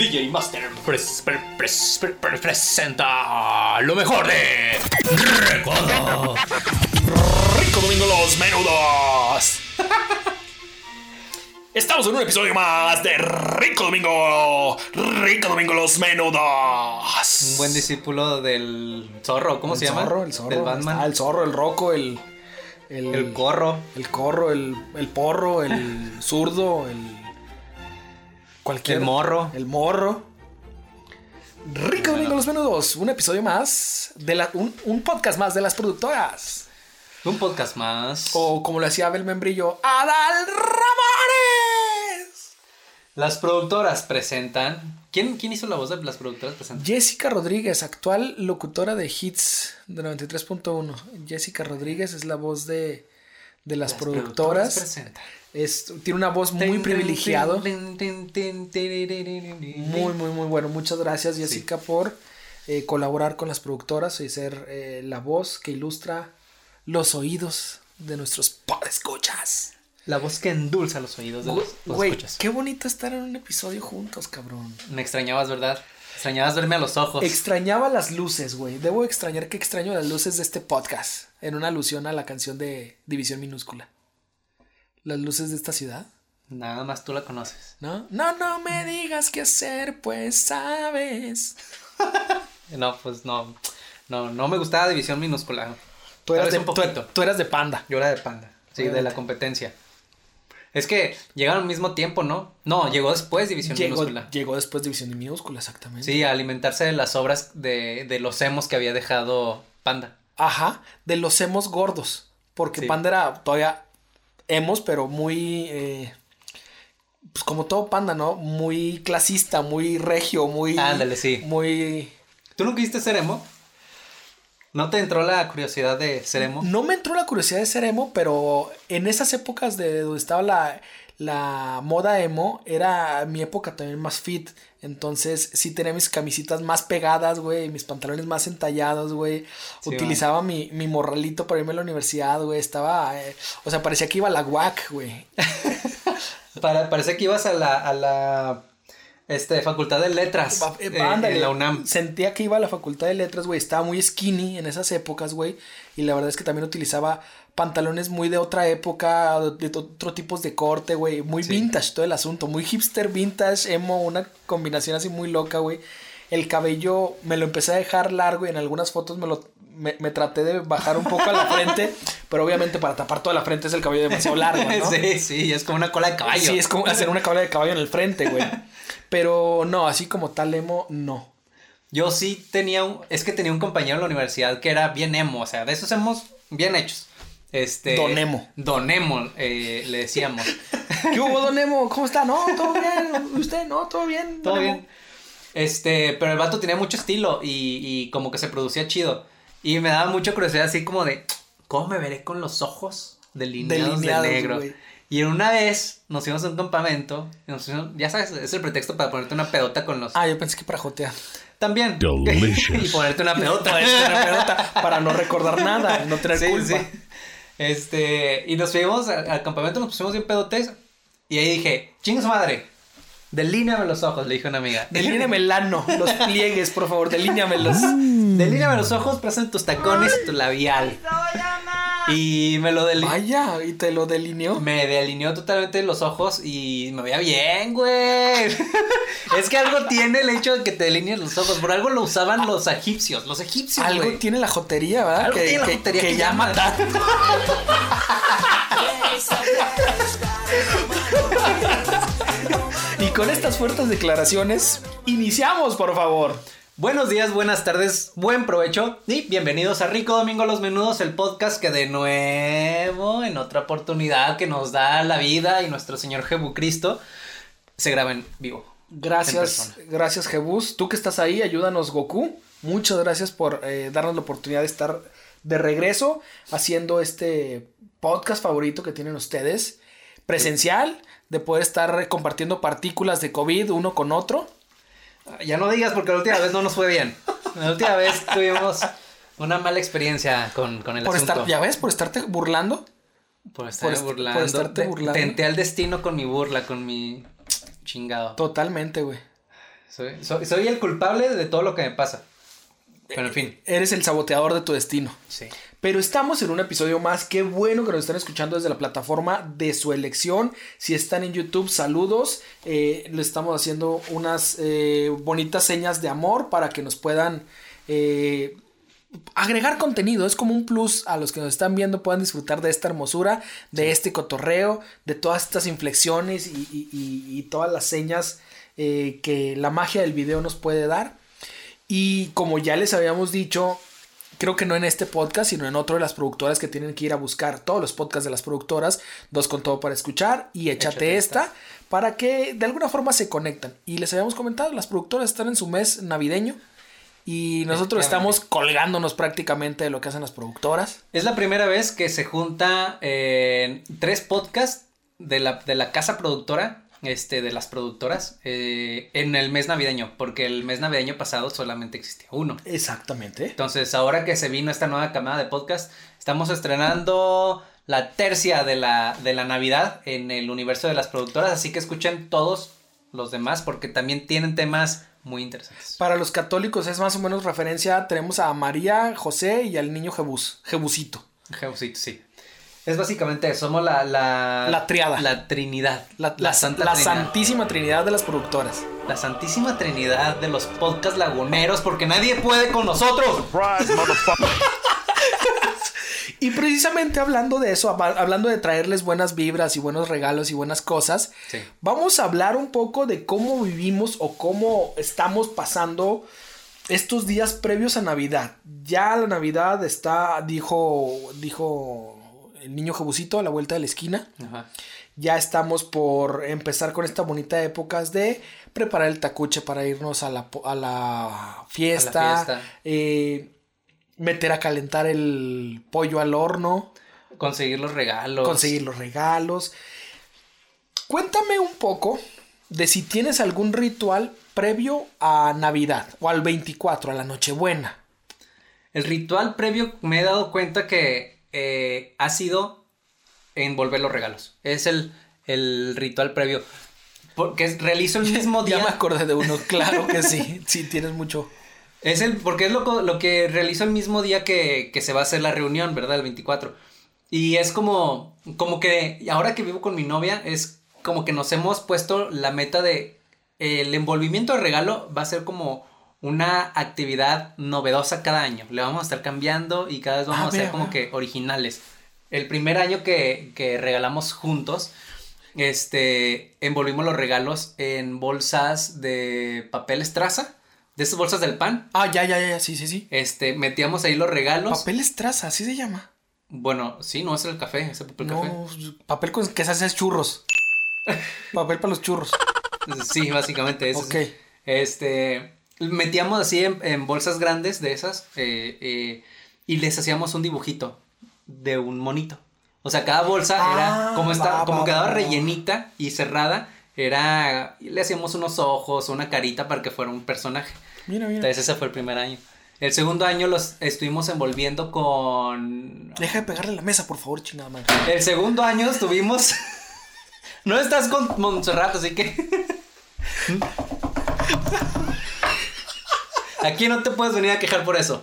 DJ Master pres- pre- pres- pre- pre- presenta lo mejor de Rico, Rico Domingo Los Menudos. Estamos en un episodio más de Rico Domingo, Rico Domingo Los Menudos. Un buen discípulo del zorro, ¿cómo el se llama? zorro, el zorro. Del Batman. Ah, el zorro, el roco, el. El, el corro. El corro, el, el porro, el zurdo, el. Cualquier. El morro. El morro. Rico Domingo Los Menudos, un episodio más. De la, un, un podcast más de las productoras. Un podcast más. O como lo hacía Abel Membrillo, Adal Ramones. Las productoras presentan. ¿Quién, ¿Quién hizo la voz de las productoras presentan? Jessica Rodríguez, actual locutora de Hits de 93.1. Jessica Rodríguez es la voz de, de las, productoras. presentan. Es, tiene una voz muy privilegiado. Muy, Muy, muy, bueno. Muchas gracias, Jessica, por eh, colaborar con las productoras y ser eh, la voz que ilustra los oídos de nuestros podescuchas. La voz que endulza los oídos de los, Güey, escuchas. qué bonito estar en un episodio juntos, cabrón. Me extrañabas, ¿verdad? Extrañabas verme a los ojos. Extrañaba las luces, güey. Debo extrañar que extraño las luces de este podcast. En una alusión a la canción de División Minúscula. Las luces de esta ciudad. Nada más tú la conoces. ¿No? No, no me digas qué hacer, pues sabes. No, pues no. No, no me gustaba División Minúscula. Tú eras, de, vez un poquito. tú- tú eras de panda. Yo era de Panda. Sí, de la competencia. Es que llegaron al mismo tiempo, ¿no? No, llegó después División Llegó, Minúscula. llegó después División Minúscula, exactamente. Sí, a alimentarse de las obras de, de los emos que había dejado Panda. Ajá, de los hemos gordos. Porque Sí. Panda era todavía hemos, pero muy. eh, pues como todo Panda, ¿no? Muy clasista, muy regio, muy. Ándale, sí. Muy. ¿Tú no quisiste ser emo? ¿No te entró la curiosidad de ser emo? No me entró la curiosidad de ser emo, pero en esas épocas de donde estaba la, la moda emo, era mi época también más fit. Entonces sí tenía mis camisitas más pegadas, güey, mis pantalones más entallados, güey. Sí, Utilizaba mi, mi morralito para irme a la universidad, güey. Estaba, eh, o sea, parecía que iba a la UAC, güey. Para, parece que ibas a la, a la este, Facultad de Letras Eh, eh, ándale, en la UNAM. Sentía que iba a la facultad de letras, güey. Estaba muy skinny en esas épocas, güey. Y la verdad es que también utilizaba pantalones muy de otra época, de otro tipos de corte, güey. Muy Sí. vintage todo el asunto. Muy hipster, vintage, emo, una combinación así muy loca, güey. El cabello me lo empecé a dejar largo y en algunas fotos me lo... Me, me traté de bajar un poco a la frente, pero obviamente para tapar toda la frente es el cabello demasiado largo, ¿no? sí, sí, es como una cola de caballo. Sí, es como hacer una cabeza de caballo en el frente, güey. Pero no, así como tal emo, no. Yo sí tenía un, es que tenía un compañero en la universidad que era bien emo, o sea, de esos emos bien hechos. Este. Don emo. Don emo, eh, le decíamos. ¿Qué hubo, don Emo? ¿Cómo está? No, todo bien. ¿Usted? No, todo bien. Todo bien. Este, pero el vato tenía mucho estilo y, y como que se producía chido. Y me daba mucha curiosidad así como de, ¿cómo me veré con los ojos delineados, Delineados, de negro? Y en una vez nos fuimos a un campamento, y nos fuimos- ya sabes, es el pretexto para ponerte una pedota con los... Ah, yo pensé que para jotear. También. Delicious. y ponerte una pedota. Para, este, una pelota, para no recordar nada, no tener Sí, culpa. sí. Este, y nos fuimos al, al campamento, nos pusimos bien pedotes. Y ahí dije, chingue su madre, delíneame los ojos, le dije a una amiga. Delíneame el ano, los pliegues, por favor, delíneamelos. Delíneame los ojos, pasan tus tacones y tu labial. Y me lo delineó. Vaya, y te lo delineó. Me delineó totalmente los ojos y me veía bien, güey. es que algo tiene el hecho de que te delineen los ojos. Por algo lo usaban los egipcios. Los egipcios, Algo güey. tiene la jotería, ¿verdad? Algo que, tiene la jotería que que llama llama. tanto. Y con estas fuertes declaraciones, iniciamos, por favor. Buenos días, buenas tardes, buen provecho y bienvenidos a Rico Domingo Los Menudos, el podcast que de nuevo, en otra oportunidad que nos da la vida y nuestro Señor Jesucristo, se graba en vivo. Gracias, gracias Jebus. Tú que estás ahí, ayúdanos Goku. Muchas gracias por eh, darnos la oportunidad de estar de regreso haciendo este podcast favorito que tienen ustedes. Presencial, de poder estar compartiendo partículas de COVID uno con otro. Ya no digas porque la última vez no nos fue bien. La última vez tuvimos una mala experiencia con, con el Por asunto. estar, ya ves, por estarte burlando. Por estar por est- por burlando. estarte Te- burlando. Tenté al destino con mi burla, con mi chingado. Totalmente, güey. Soy, soy, soy el culpable de todo lo que me pasa. Pero en fin, Eres el saboteador de tu destino. sí. Pero estamos en un episodio más. Qué bueno que nos están escuchando desde la plataforma de su elección. Si están en YouTube, saludos. Eh, le estamos haciendo unas eh, bonitas señas de amor para que nos puedan eh, agregar contenido. Es como un plus a los que nos están viendo. Puedan disfrutar de esta hermosura, de este cotorreo, de todas estas inflexiones y, y- y- y todas las señas eh, que la magia del video nos puede dar. Y como ya les habíamos dicho, creo que no en este podcast, sino en otro de las productoras que tienen que ir a buscar todos los podcasts de las productoras, dos con todo para escuchar y échate, Échate esta, esta. para que de alguna forma se conectan. Y les habíamos comentado, las productoras están en su mes navideño y nosotros estamos colgándonos prácticamente de lo que hacen las productoras. Es la primera vez que se junta eh, tres podcasts de la, de la casa productora, este, de las productoras, eh, en el mes navideño, porque el mes navideño pasado solamente existía uno. Exactamente. Entonces, ahora que se vino esta nueva camada de podcast, estamos estrenando la tercia de la, de la Navidad en el universo de las productoras, así que escuchen todos los demás porque también tienen temas muy interesantes. Para los católicos es más o menos referencia, tenemos a María, José y al niño Jebus, Jebusito. Jesucito, sí. Es básicamente somos la, la... La triada. La Trinidad. La, la- Santa la Trinidad. santísima trinidad de las productoras. La Santísima Trinidad de los podcast laguneros porque nadie puede con nosotros. Y precisamente hablando de eso, hab- hablando de traerles buenas vibras y buenos regalos y buenas cosas, Sí. vamos a hablar un poco de cómo vivimos o cómo estamos pasando estos días previos a Navidad. Ya la Navidad está, dijo, dijo el niño Jebusito a la vuelta de la esquina. Ajá. Ya estamos por empezar con esta bonita épocas de preparar el tacuche para irnos a la, a la fiesta, fiesta. eh, meter a calentar el pollo al horno, Conseguir los regalos. conseguir los regalos. Cuéntame un poco de si tienes algún ritual previo a Navidad o al 24, a la Nochebuena. El ritual previo me he dado cuenta que eh, ha sido envolver los regalos. Es el, el ritual previo. Porque realizo el mismo Ya día. me acordé de uno, claro que sí, sí, tienes mucho. Es el, porque es lo, lo que realizo el mismo día que, que se va a hacer la reunión, ¿verdad? El 24. Y es como, como que ahora que vivo con mi novia, es como que nos hemos puesto la meta de el envolvimiento de regalo va a ser como una actividad novedosa cada año. Le vamos a estar cambiando y cada vez vamos Ah, a ser mira, como mira. que originales. El primer año que, que regalamos juntos, este, envolvimos los regalos en bolsas de papel estraza, de esas bolsas del pan. Ah, ya, ya, ya, sí, sí, sí. Este, metíamos ahí los regalos. Papel estraza, así se llama. Bueno, sí, no es el café, es el papel No, café. papel con que se hace churros. papel para los churros. Sí, básicamente eso. Ok. Este, metíamos así en, en bolsas grandes de esas eh, eh, y les hacíamos un dibujito de un monito. O sea, cada bolsa Ah, era como esta, va, como va, quedaba va. rellenita y cerrada, era le hacíamos unos ojos, una carita para que fuera un personaje. Mira, mira. Entonces ese fue el primer año. El segundo año los estuvimos envolviendo con Deja de pegarle la mesa, por favor, chingada madre. El segundo año estuvimos. No estás con Montserrat, así que. Aquí no te puedes venir a quejar por eso.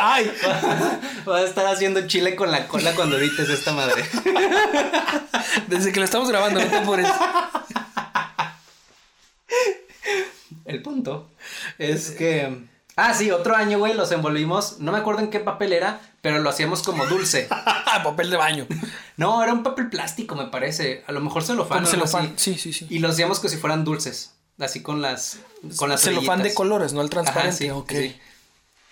¡Ay! Vas a estar haciendo chile con la cola cuando edites esta madre. Desde que lo estamos grabando, no te apures. El punto es que. Ah, sí, otro año, güey, los envolvimos. No me acuerdo en qué papel era, pero lo hacíamos como dulce. papel de baño. No, era un papel plástico, me parece. A lo mejor celofán. Celofán. Sí, sí, sí. Y los hacíamos como si fueran dulces. Así con las. Con las celofán de colores, no el Ajá, transparente. sí, ok. sí.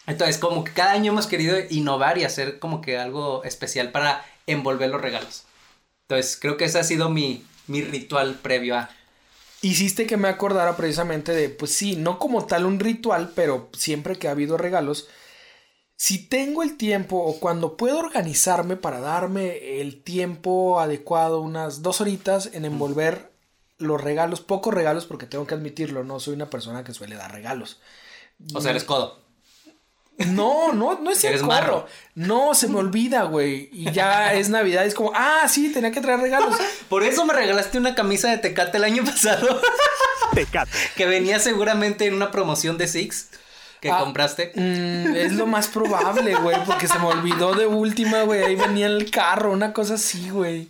Entonces, como que cada año hemos querido innovar y hacer como que algo especial para envolver los regalos. Entonces, creo que ese ha sido mi, mi ritual previo a. Hiciste que me acordara precisamente de, pues sí, no como tal un ritual, pero siempre que ha habido regalos, si tengo el tiempo o cuando puedo organizarme para darme el tiempo adecuado, unas dos horitas en envolver los regalos, pocos regalos, porque tengo que admitirlo, no soy una persona que suele dar regalos. O sea, eres codo. No, no, no es el codo. marro. No, se me olvida, güey. Y ya es Navidad, es como, ah, sí, tenía que traer regalos. Por eso me regalaste una camisa de Tecate el año pasado. Tecate. que venía seguramente en una promoción de Six que Ah, compraste. Mm, es lo más probable, güey, porque se me olvidó de última, güey. Ahí venía el carro, una cosa así, güey.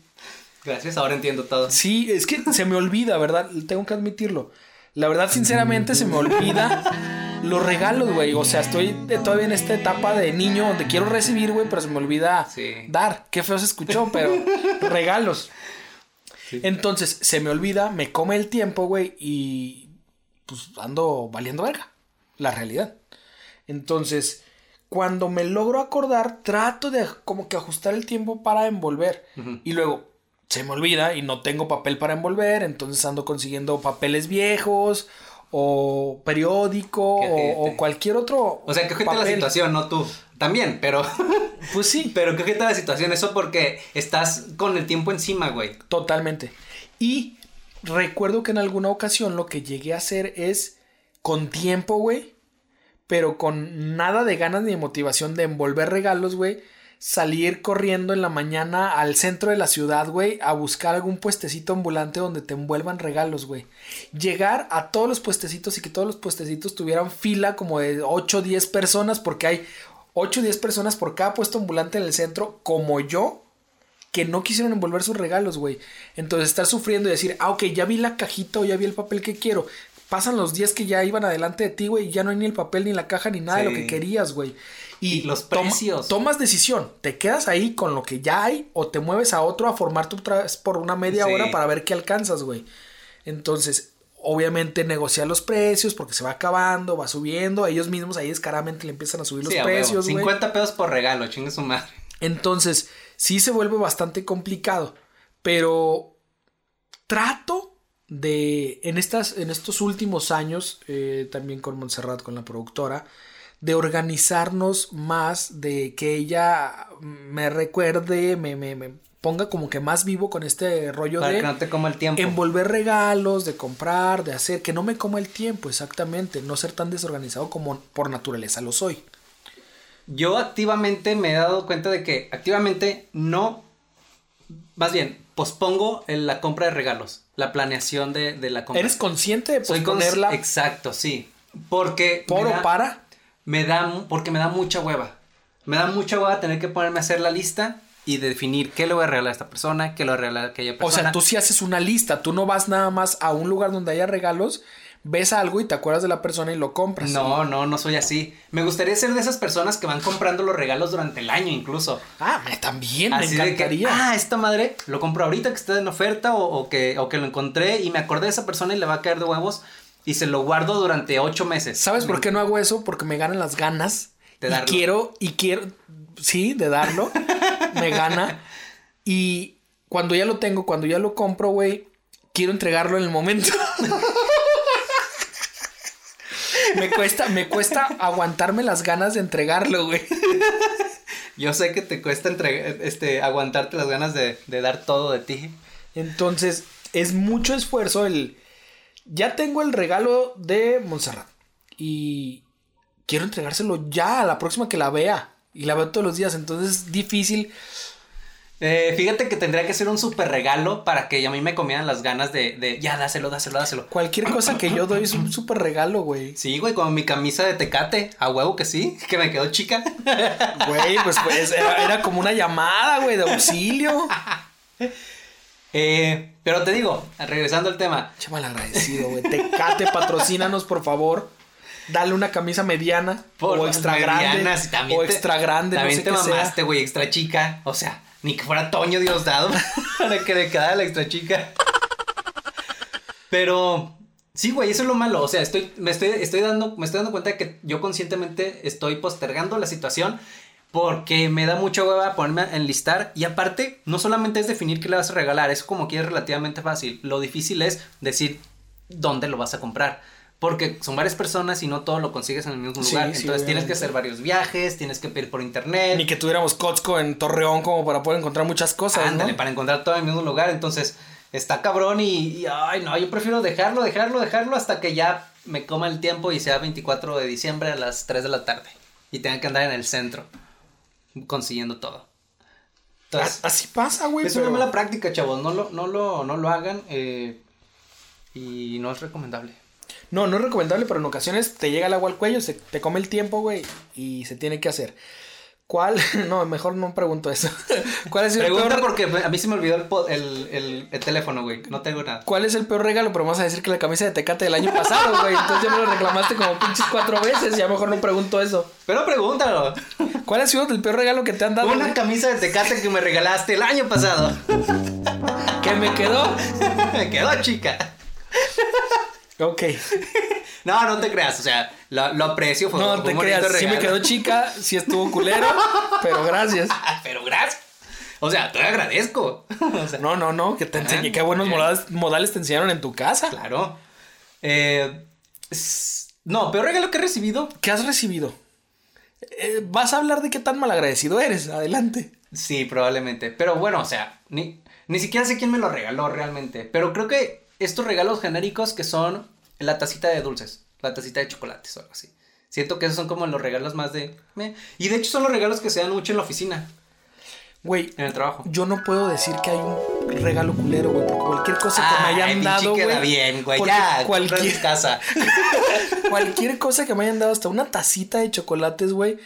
Gracias, ahora entiendo todo. Sí, es que se me olvida, ¿verdad? Tengo que admitirlo. La verdad, sinceramente, se me olvida los regalos, güey. O sea, estoy todavía en esta etapa de niño donde quiero recibir, güey, pero se me olvida Sí. dar. Qué feo se escuchó, pero regalos. Entonces, se me olvida, me come el tiempo, güey, y pues ando valiendo verga. La realidad. Entonces, cuando me logro acordar, trato de como que ajustar el tiempo para envolver. Y luego se me olvida y no tengo papel para envolver, entonces ando consiguiendo papeles viejos o periódico o, o cualquier otro. O sea, que ojete la situación, no tú. También, pero. Pues sí, pero que ojete la situación. Eso porque estás con el tiempo encima, güey. totalmente. Y recuerdo que en alguna ocasión lo que llegué a hacer es con tiempo, güey, pero con nada de ganas ni de motivación de envolver regalos, güey. Salir corriendo en la mañana al centro de la ciudad, güey, a buscar algún puestecito ambulante donde te envuelvan regalos, güey. Llegar a todos los puestecitos y que todos los puestecitos tuvieran fila como de 8 o 10 personas, porque hay 8 o 10 personas por cada puesto ambulante en el centro, como yo, que no quisieron envolver sus regalos, güey. Entonces estar sufriendo y decir, ah, ok, ya vi la cajita o ya vi el papel que quiero. Pasan los días que ya iban adelante de ti, güey, y ya no hay ni el papel, ni la caja, ni nada de lo que querías, güey. Y, Y los toma- precios. tomas decisión, te quedas ahí con lo que ya hay o te mueves a otro a formarte otra vez por una media Sí. hora para ver qué alcanzas, güey. Entonces, obviamente negociar los precios porque se va acabando, va subiendo. Ellos mismos ahí descaradamente le empiezan a subir Sí, los a huevo. precios, güey. 50 pesos por regalo, chingue su madre. Entonces, sí se vuelve bastante complicado, pero trato de, en, estas, en estos últimos años, eh, también con Montserrat, con la productora, de organizarnos más, de que ella me recuerde, me, me, me ponga como que más vivo con este rollo Para de que no te coma el tiempo. envolver regalos, de comprar, de hacer, que no me coma el tiempo, exactamente, no ser tan desorganizado como por naturaleza lo soy. Yo activamente me he dado cuenta de que activamente no, más bien, pospongo el- la compra de regalos, la planeación de, de la compra. ¿Eres consciente de Soy cons- posponerla Exacto, sí. Porque... por o da- para? Me da, porque me da mucha hueva. Me da mucha hueva tener que ponerme a hacer la lista y definir qué le voy a regalar a esta persona, qué le voy a regalar a aquella O persona. sea, tú sí haces una lista, tú no vas nada más a un lugar donde haya regalos, ves algo y te acuerdas de la persona y lo compras. No, no, no soy así. Me gustaría ser de esas personas que van comprando los regalos durante el año incluso. Ah, me también, Así me de que, encantaría. ah, esta madre lo compro ahorita que está en oferta o, o que, o que lo encontré y me acordé de esa persona y le va a caer de huevos y se lo guardo durante ocho meses. ¿Sabes por qué no hago eso? Porque me ganan las ganas. De y quiero, y quiero, sí, de darlo. me gana. Y cuando ya lo tengo, cuando ya lo compro, güey, quiero entregarlo en el momento. me cuesta, me cuesta aguantarme las ganas de entregarlo, güey. Yo sé que te cuesta entregar, este, aguantarte las ganas de, de dar todo de ti. Entonces, es mucho esfuerzo el... Ya tengo el regalo de Montserrat. Y quiero entregárselo ya a la próxima que la vea. Y la veo todos los días. Entonces es difícil. Eh, fíjate que tendría que ser un súper regalo para que a mí me comieran las ganas de, de ya, dáselo, dáselo, dáselo. Cualquier cosa que yo doy es un súper regalo, güey. Sí, güey, como mi camisa de tecate, a huevo que sí, que me quedó chica. Güey, pues, pues era, era como una llamada, güey, de auxilio. Eh, pero te digo, regresando al tema, Chaval agradecido, güey. Tecate, patrocínanos, por favor. Dale una camisa mediana. por o extra grande. medianas o extra grande, no También sé te mamaste, güey, extra chica. O sea, ni que fuera Toño Diosdado para que le quedara la extra chica. Pero sí, güey, eso es lo malo. O sea, estoy, me estoy, estoy dando, me estoy dando cuenta de que yo conscientemente estoy postergando la situación Porque me da mucha hueva ponerme a enlistar. Y aparte, no solamente es definir qué le vas a regalar, eso como que es relativamente fácil. Lo difícil es decir dónde lo vas a comprar. Porque son varias personas y no todo lo consigues en el mismo Sí, lugar. sí, Entonces tienes obviamente. que hacer varios viajes, tienes que pedir por internet. Ni que tuviéramos Costco en Torreón como para poder encontrar muchas cosas, Ándale, ¿no? para encontrar todo en el mismo lugar. Entonces, está cabrón y, y, ay, no, yo prefiero dejarlo, dejarlo, dejarlo hasta que ya me coma el tiempo y sea 24 de diciembre a las 3 de la tarde. Y tenga que andar en el centro consiguiendo todo. Entonces, Así pasa, güey. es pero- una mala práctica, chavos. No lo, no lo, no lo hagan eh, y no es recomendable. No, no es recomendable, pero en ocasiones te llega el agua al cuello, se te come el tiempo, güey, y se tiene que hacer. ¿Cuál? No, mejor no pregunto eso. ¿Cuál es el Pregunta peor porque a mí se me olvidó el, el, el- el teléfono, güey. No tengo nada. ¿Cuál es el peor regalo? Pero vamos a decir que la camisa de Tecate del año pasado, güey. Entonces ya me lo reclamaste como pinches cuatro veces. Ya mejor no pregunto eso. Pero pregúntalo. ¿Cuál ha sido el peor regalo que te han dado? Una güey? camisa de tecate que me regalaste el año pasado. Que me quedó. me quedó chica. Ok. No, no te creas, o sea, lo, lo aprecio. Fue, No fue te creas. Sí me regalo. quedó chica. Sí estuvo culero. Pero gracias. Ah, Pero gracias. O sea, te agradezco. O sea, No, no, no. Que te enseñé. Qué buenos modales, modales te enseñaron en tu casa. Claro. Eh, no, peor regalo que he recibido. ¿Qué has recibido? Eh, vas a hablar de qué tan malagradecido eres. Adelante. Sí, probablemente. Pero bueno, o sea, ni, ni siquiera sé quién me lo regaló realmente. Pero creo que estos regalos genéricos que son la tacita de dulces, la tacita de chocolates o algo así. Siento que esos son como los regalos más de... Y de hecho son los regalos que se dan mucho en la oficina, Güey, en el trabajo. yo no puedo decir que hay un regalo culero, güey. Porque cualquier cosa que me Ay, hayan dado, queda güey. bien, güey. Ya, cualquier casa. cualquier cosa que me hayan dado, hasta una tacita de chocolates, güey.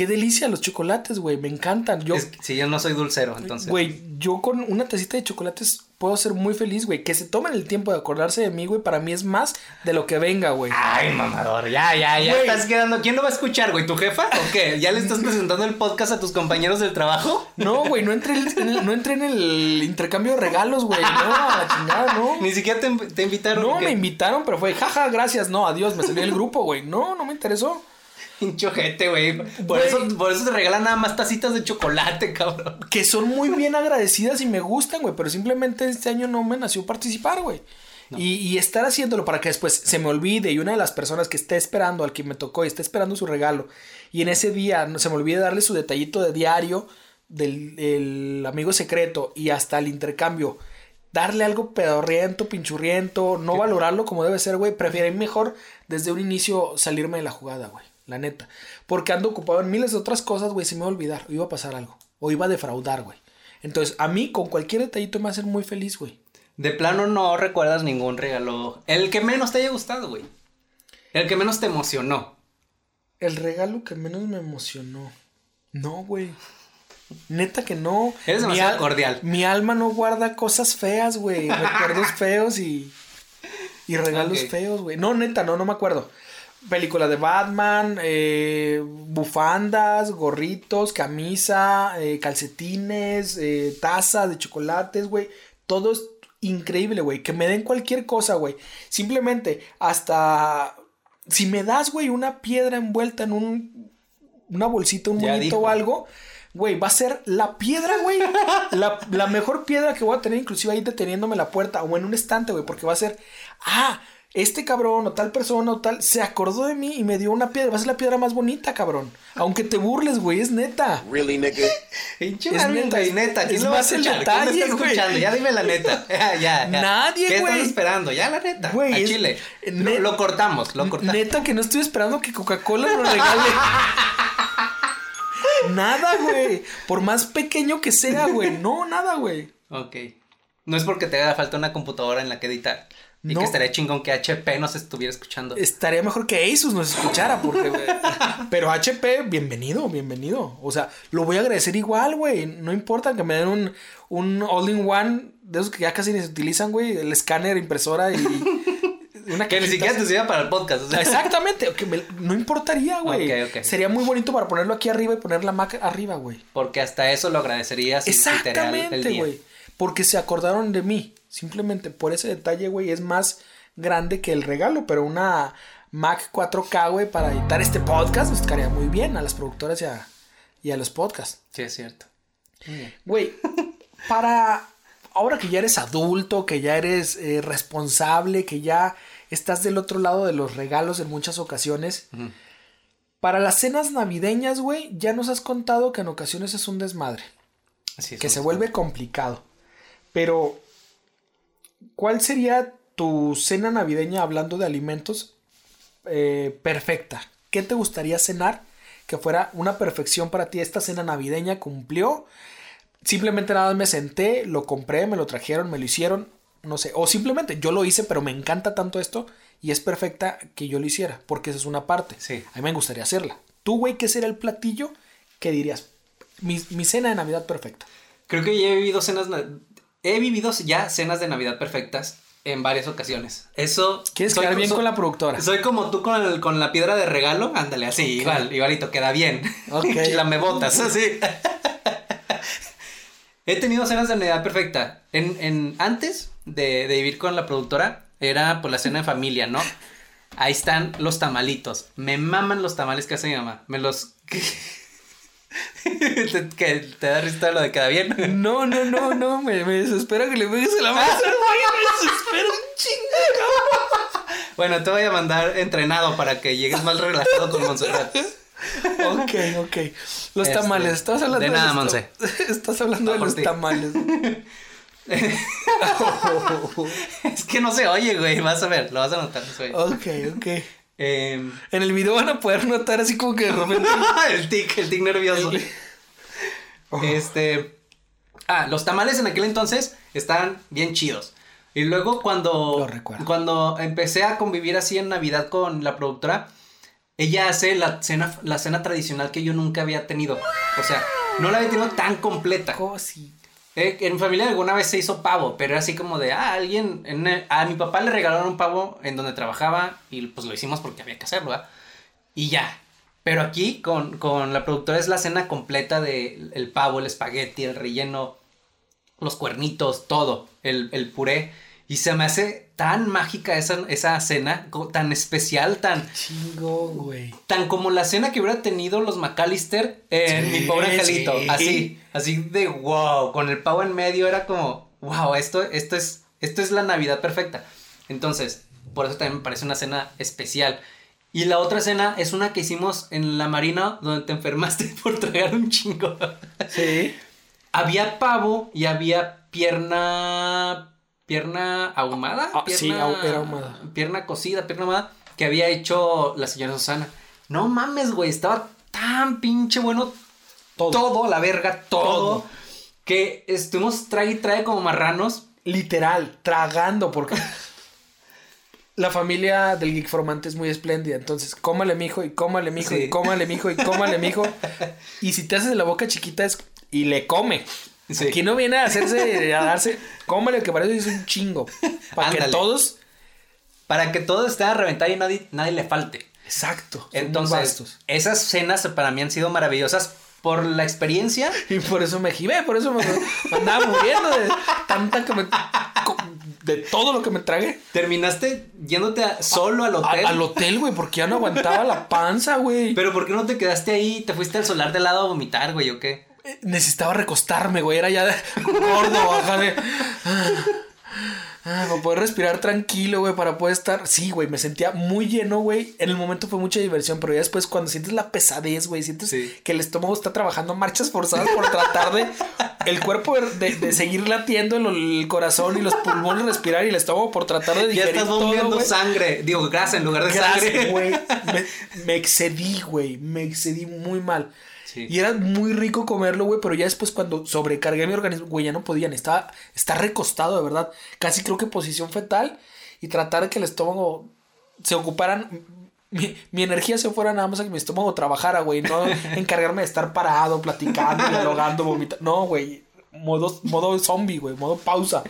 Qué delicia los chocolates, güey. Me encantan. Yo, Es yo no soy dulcero, entonces. güey, yo con una tacita de chocolates puedo ser muy feliz, güey. Que se tomen el tiempo de acordarse de mí, güey. Para mí es más de lo que venga, güey. Ay, mamador, ya, ya, ya Güey. estás quedando. ¿Quién lo va a escuchar, güey? ¿Tu jefa? ¿O qué? ¿Ya le estás presentando el podcast a tus compañeros del trabajo? No, güey, no entré, en el, no entré en el intercambio de regalos, güey. No, a la chingada, no. Ni siquiera te, te invitaron. No, me invitaron, pero fue, jaja, gracias, no, adiós, me salió el grupo, güey. No, no me interesó. Pincho gente, güey. Por eso, por eso te regalan nada más tacitas de chocolate, cabrón. Que son muy bien agradecidas y me gustan, güey, pero simplemente este año no me nació participar, güey. Y, y estar haciéndolo para que después se me olvide y una de las personas que esté esperando, al que me tocó y esté esperando su regalo, y en ese día no se me olvide darle su detallito de diario del el amigo secreto y hasta el intercambio, darle algo pedorriento, pinchurriento, no valorarlo como debe ser, güey, prefiero mejor desde un inicio salirme de la jugada, güey, la neta. Porque ando ocupado en miles de otras cosas, güey, se me iba a olvidar, o iba a pasar algo, o iba a defraudar, güey. Entonces, a mí con cualquier detallito me va a hacer muy feliz, güey. De plano no recuerdas ningún regalo. El que menos te haya gustado, güey. El que menos te emocionó. El regalo que menos me emocionó. No, güey. Neta que no. Eres Mi demasiado al- cordial. Mi alma no guarda cosas feas, güey. Recuerdos feos y. Y regalos feos, güey. No, neta, no, no me acuerdo. Película de Batman, eh, bufandas, gorritos, camisa, eh, calcetines, eh, taza de chocolates, güey. Todo es increíble, güey. Que me den cualquier cosa, güey. Simplemente hasta... Si me das, güey, una piedra envuelta en un... Una bolsita, un monito o algo. Güey, va a ser la piedra, güey. La, la mejor piedra que voy a tener, inclusive ahí deteniéndome la puerta o en un estante, güey. Porque va a ser, ah, este cabrón o tal persona o tal se acordó de mí y me dio una piedra. Va a ser la piedra más bonita, cabrón. Aunque te burles, güey, es neta. Really, nigga? Es neta, es- neta. ¿Quién es lo va a el detalle, ¿Quién está güey. escuchando? Ya dime la neta. Ya, ya. Nadie, ¿Qué güey. estás esperando? Ya, la neta. Güey, a es- Chile. Lo, lo cortamos, lo cortamos. Neta que no estoy esperando que Coca-Cola lo regale. nada, güey. Por más pequeño que sea, güey. No, nada, güey. Ok. No es porque te haga falta una computadora en la que editar. Y No. que estaría chingón que HP nos estuviera escuchando. Estaría mejor que Asus nos escuchara, porque. Pero HP, bienvenido, bienvenido. O sea, lo voy a agradecer igual, güey. No importa que me den un, un all-in-one de esos que ya casi ni se utilizan, güey. El escáner, impresora y. Una Que ni siquiera te sirva para el podcast. o sea. Exactamente, que me- no importaría, güey. Sería muy bonito para ponerlo aquí arriba y poner la Mac arriba, güey. Porque hasta eso lo agradecerías. Exactamente, día. güey. Porque se acordaron de mí. Simplemente por ese detalle, güey, es más grande que el regalo. Pero una Mac 4K, güey, para editar este podcast nos quedaría muy bien a las productoras y a, y a los podcasts. Sí, es cierto. Güey, para ahora que ya eres adulto, que ya eres eh, responsable, que ya estás del otro lado de los regalos en muchas ocasiones, para las cenas navideñas, güey, ya nos has contado que en ocasiones es un desmadre, Así es. que se vuelve complicado. Pero, ¿cuál sería tu cena navideña hablando de alimentos eh, perfecta? ¿Qué te gustaría cenar? Que fuera una perfección para ti. Esta cena navideña cumplió. Simplemente nada más me senté, lo compré, me lo trajeron, me lo hicieron. No sé. O simplemente yo lo hice, pero me encanta tanto esto. Y es perfecta que yo lo hiciera. Porque esa es una parte. Sí. A mí me gustaría hacerla. Tú, güey, ¿qué sería el platillo que dirías? Mi, mi cena de Navidad perfecta. Creo que ya he vivido cenas. He vivido ya cenas de Navidad perfectas en varias ocasiones. Eso. ¿Quieres soy quedar bien con la productora? Soy como tú con, el- con la piedra de regalo. Ándale, así, igual, igualito, queda bien. Ok. la me botas, así. He tenido cenas de Navidad perfecta. En, en, antes de, de vivir con la productora, era pues la cena de familia, ¿no? Ahí están los tamalitos. Me maman los tamales que hace mi mamá. Me los. te, que te da risa lo de queda bien. No, no, no, no. Me, me desespera que le pegues a la mesa. Me desespera un chingo. Bueno, te voy a mandar entrenado para que llegues más relajado con Montserrat. Ok, ok. Los Este, tamales, estás hablando de de, nada, los Monse. Estás hablando No, de los ti. tamales. Es que no se oye, güey. Vas a ver, lo vas a notar. No se oye. ok, ok. Em, En el video van a poder notar así como que de repente. el tic, el tic nervioso. Este. Ah, los tamales en aquel entonces estaban bien chidos. Y luego cuando. Lo. Cuando empecé a convivir así en Navidad con la productora, ella hace la cena, la cena tradicional que yo nunca había tenido. O sea, no la había tenido tan completa. Cosi. Eh, en mi familia alguna vez se hizo pavo, pero era así como de, ah, alguien, a mi papá le regalaron un pavo en donde trabajaba y pues lo hicimos porque había que hacerlo, ¿verdad? Y ya. Pero aquí con, con la productora es la cena completa de el pavo, el espagueti, el relleno, los cuernitos, todo, el, el puré. Y se me hace tan mágica esa, esa cena, tan especial, tan, Chingo, güey. tan como la cena que hubiera tenido los McAllister en Sí, mi pobre angelito. sí. Así, así de wow, con el pavo en medio era como, wow, esto, esto, es, esto es la Navidad perfecta. Entonces, por eso también me parece una cena especial. Y la otra cena es una que hicimos en la marina donde te enfermaste por tragar un chingo. Sí. había pavo y había pierna. Pierna ahumada. Ah, sí, pierna, ahu- era ahumada. Pierna cocida, pierna ahumada. Que había hecho la señora Susana. No mames, güey. Estaba tan pinche bueno. Todo. Todo, la verga, todo. Todo. Que estuvimos trae y trae como marranos. Literal, tragando, porque la familia del Geek Formante es muy espléndida. Entonces, cómale, mijo, y cómale, mijo, Sí. y cómale, mijo, y cómale, mijo. Y si te haces la boca chiquita es. Y le come. Sí. Aquí no viene a hacerse, a darse. Cómale, que para eso es un chingo. Para que todos. Para que todo esté a reventar y nadie, nadie le falte. Exacto. Entonces, esas cenas para mí han sido maravillosas por la experiencia Y por eso me gibé, por eso me, me andaba muriendo de tanta que me. De todo lo que me tragué. Terminaste yéndote a- solo al A- hotel. al hotel, güey, porque ya no aguantaba la panza, güey. Pero ¿por qué no te quedaste ahí? ¿Te fuiste al solar de lado a vomitar, güey, o qué? Necesitaba recostarme, güey. Era ya de- gordo, de. Ah, ah, para poder respirar tranquilo, güey, para poder estar. Sí, güey, me sentía muy lleno, güey. En el momento fue mucha diversión, pero ya después, cuando sientes la pesadez, güey, sientes Sí. que el estómago está trabajando marchas forzadas por tratar de. El cuerpo de, de seguir latiendo, el, el corazón y los pulmones respirar y el estómago por tratar de Ya digerir estás todo, bombeando sangre. Digo, grasa en lugar de Gracias, sangre. güey. Me, me excedí, güey. Me excedí muy mal. Sí. Y era muy rico comerlo, güey, pero ya después cuando sobrecargué mi organismo, güey, ya no podían. Estaba, está recostado, de verdad. Casi creo que posición fetal y tratar de que el estómago se ocuparan. Mi, mi energía se fuera nada más a que mi estómago trabajara, güey. No encargarme de estar parado, platicando, dialogando, vomitando. No, güey. Modo, modo zombie, güey. Modo pausa.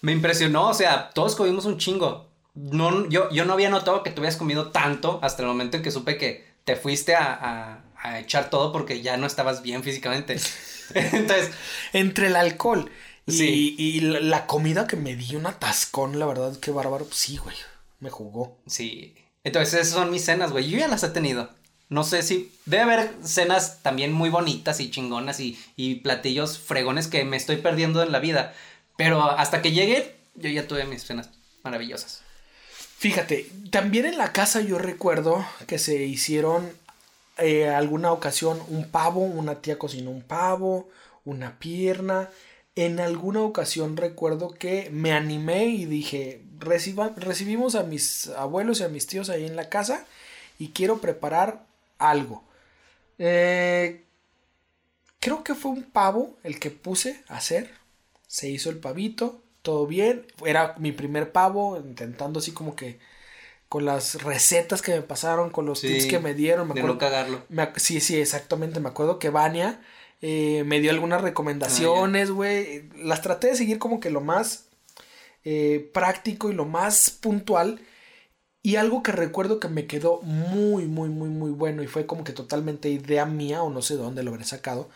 Me impresionó, o sea, todos comimos un chingo. No, yo, yo no había notado que tú habías comido tanto hasta el momento en que supe que te fuiste a, a- a echar todo porque ya no estabas bien físicamente. Entonces, Entre el alcohol y, Sí. y la, la comida que me di un atascón, la verdad, qué bárbaro. Pues sí, güey. Me jugó. sí. Entonces, esas son mis cenas, güey. Yo ya las he tenido. No sé si. Debe haber cenas también muy bonitas y chingonas y, y platillos fregones que me estoy perdiendo en la vida. Pero hasta que llegue, yo ya tuve mis cenas maravillosas. Fíjate, también en la casa yo recuerdo que se hicieron eh, alguna ocasión un pavo, una tía cocinó un pavo, una pierna. En alguna ocasión recuerdo que me animé y dije, "Reciba- recibimos a mis abuelos y a mis tíos ahí en la casa y quiero preparar algo. Eh, creo que fue un pavo el que puse a hacer. Se hizo el pavito, todo bien. Era mi primer pavo, intentando así como que con las recetas que me pasaron, con los Sí, tips que me dieron. Me de acuerdo- no cagarlo. me sí, sí, exactamente. Me acuerdo que Vania eh, me dio algunas recomendaciones, güey. Las traté de seguir como que lo más eh, práctico y lo más puntual. Y algo que recuerdo que me quedó muy, muy, muy, muy bueno y fue como que totalmente idea mía o no sé de dónde lo habré sacado.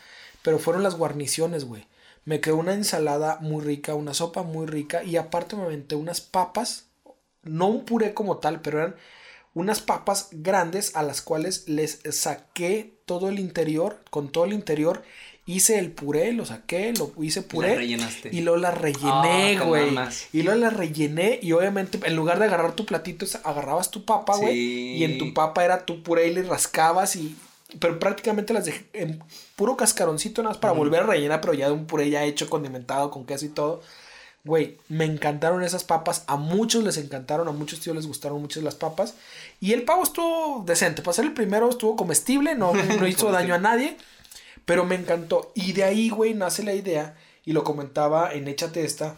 Pero fueron las guarniciones, güey. Me quedó una ensalada muy rica, una sopa muy rica y aparte me aventé unas papas. No un puré como tal, pero eran unas papas grandes a las cuales les saqué todo el interior, con todo el interior hice el puré, lo saqué, lo hice puré rellenaste. y luego las Ah, rellené, te güey. y luego las rellené y obviamente en lugar de agarrar tu platito agarrabas tu papa, güey, Sí. y en tu papa era tu puré y le rascabas y pero prácticamente las dejé en puro cascaroncito nada más para volver a rellenar, pero ya de un puré ya hecho condimentado con queso y todo. Güey, me encantaron esas papas. A muchos les encantaron, a muchos tíos les gustaron mucho las papas. Y el pavo estuvo decente. Para ser el primero estuvo comestible, no, no hizo daño a nadie. Pero me encantó. Y de ahí, güey, nace la idea. Y lo comentaba en Échate esta.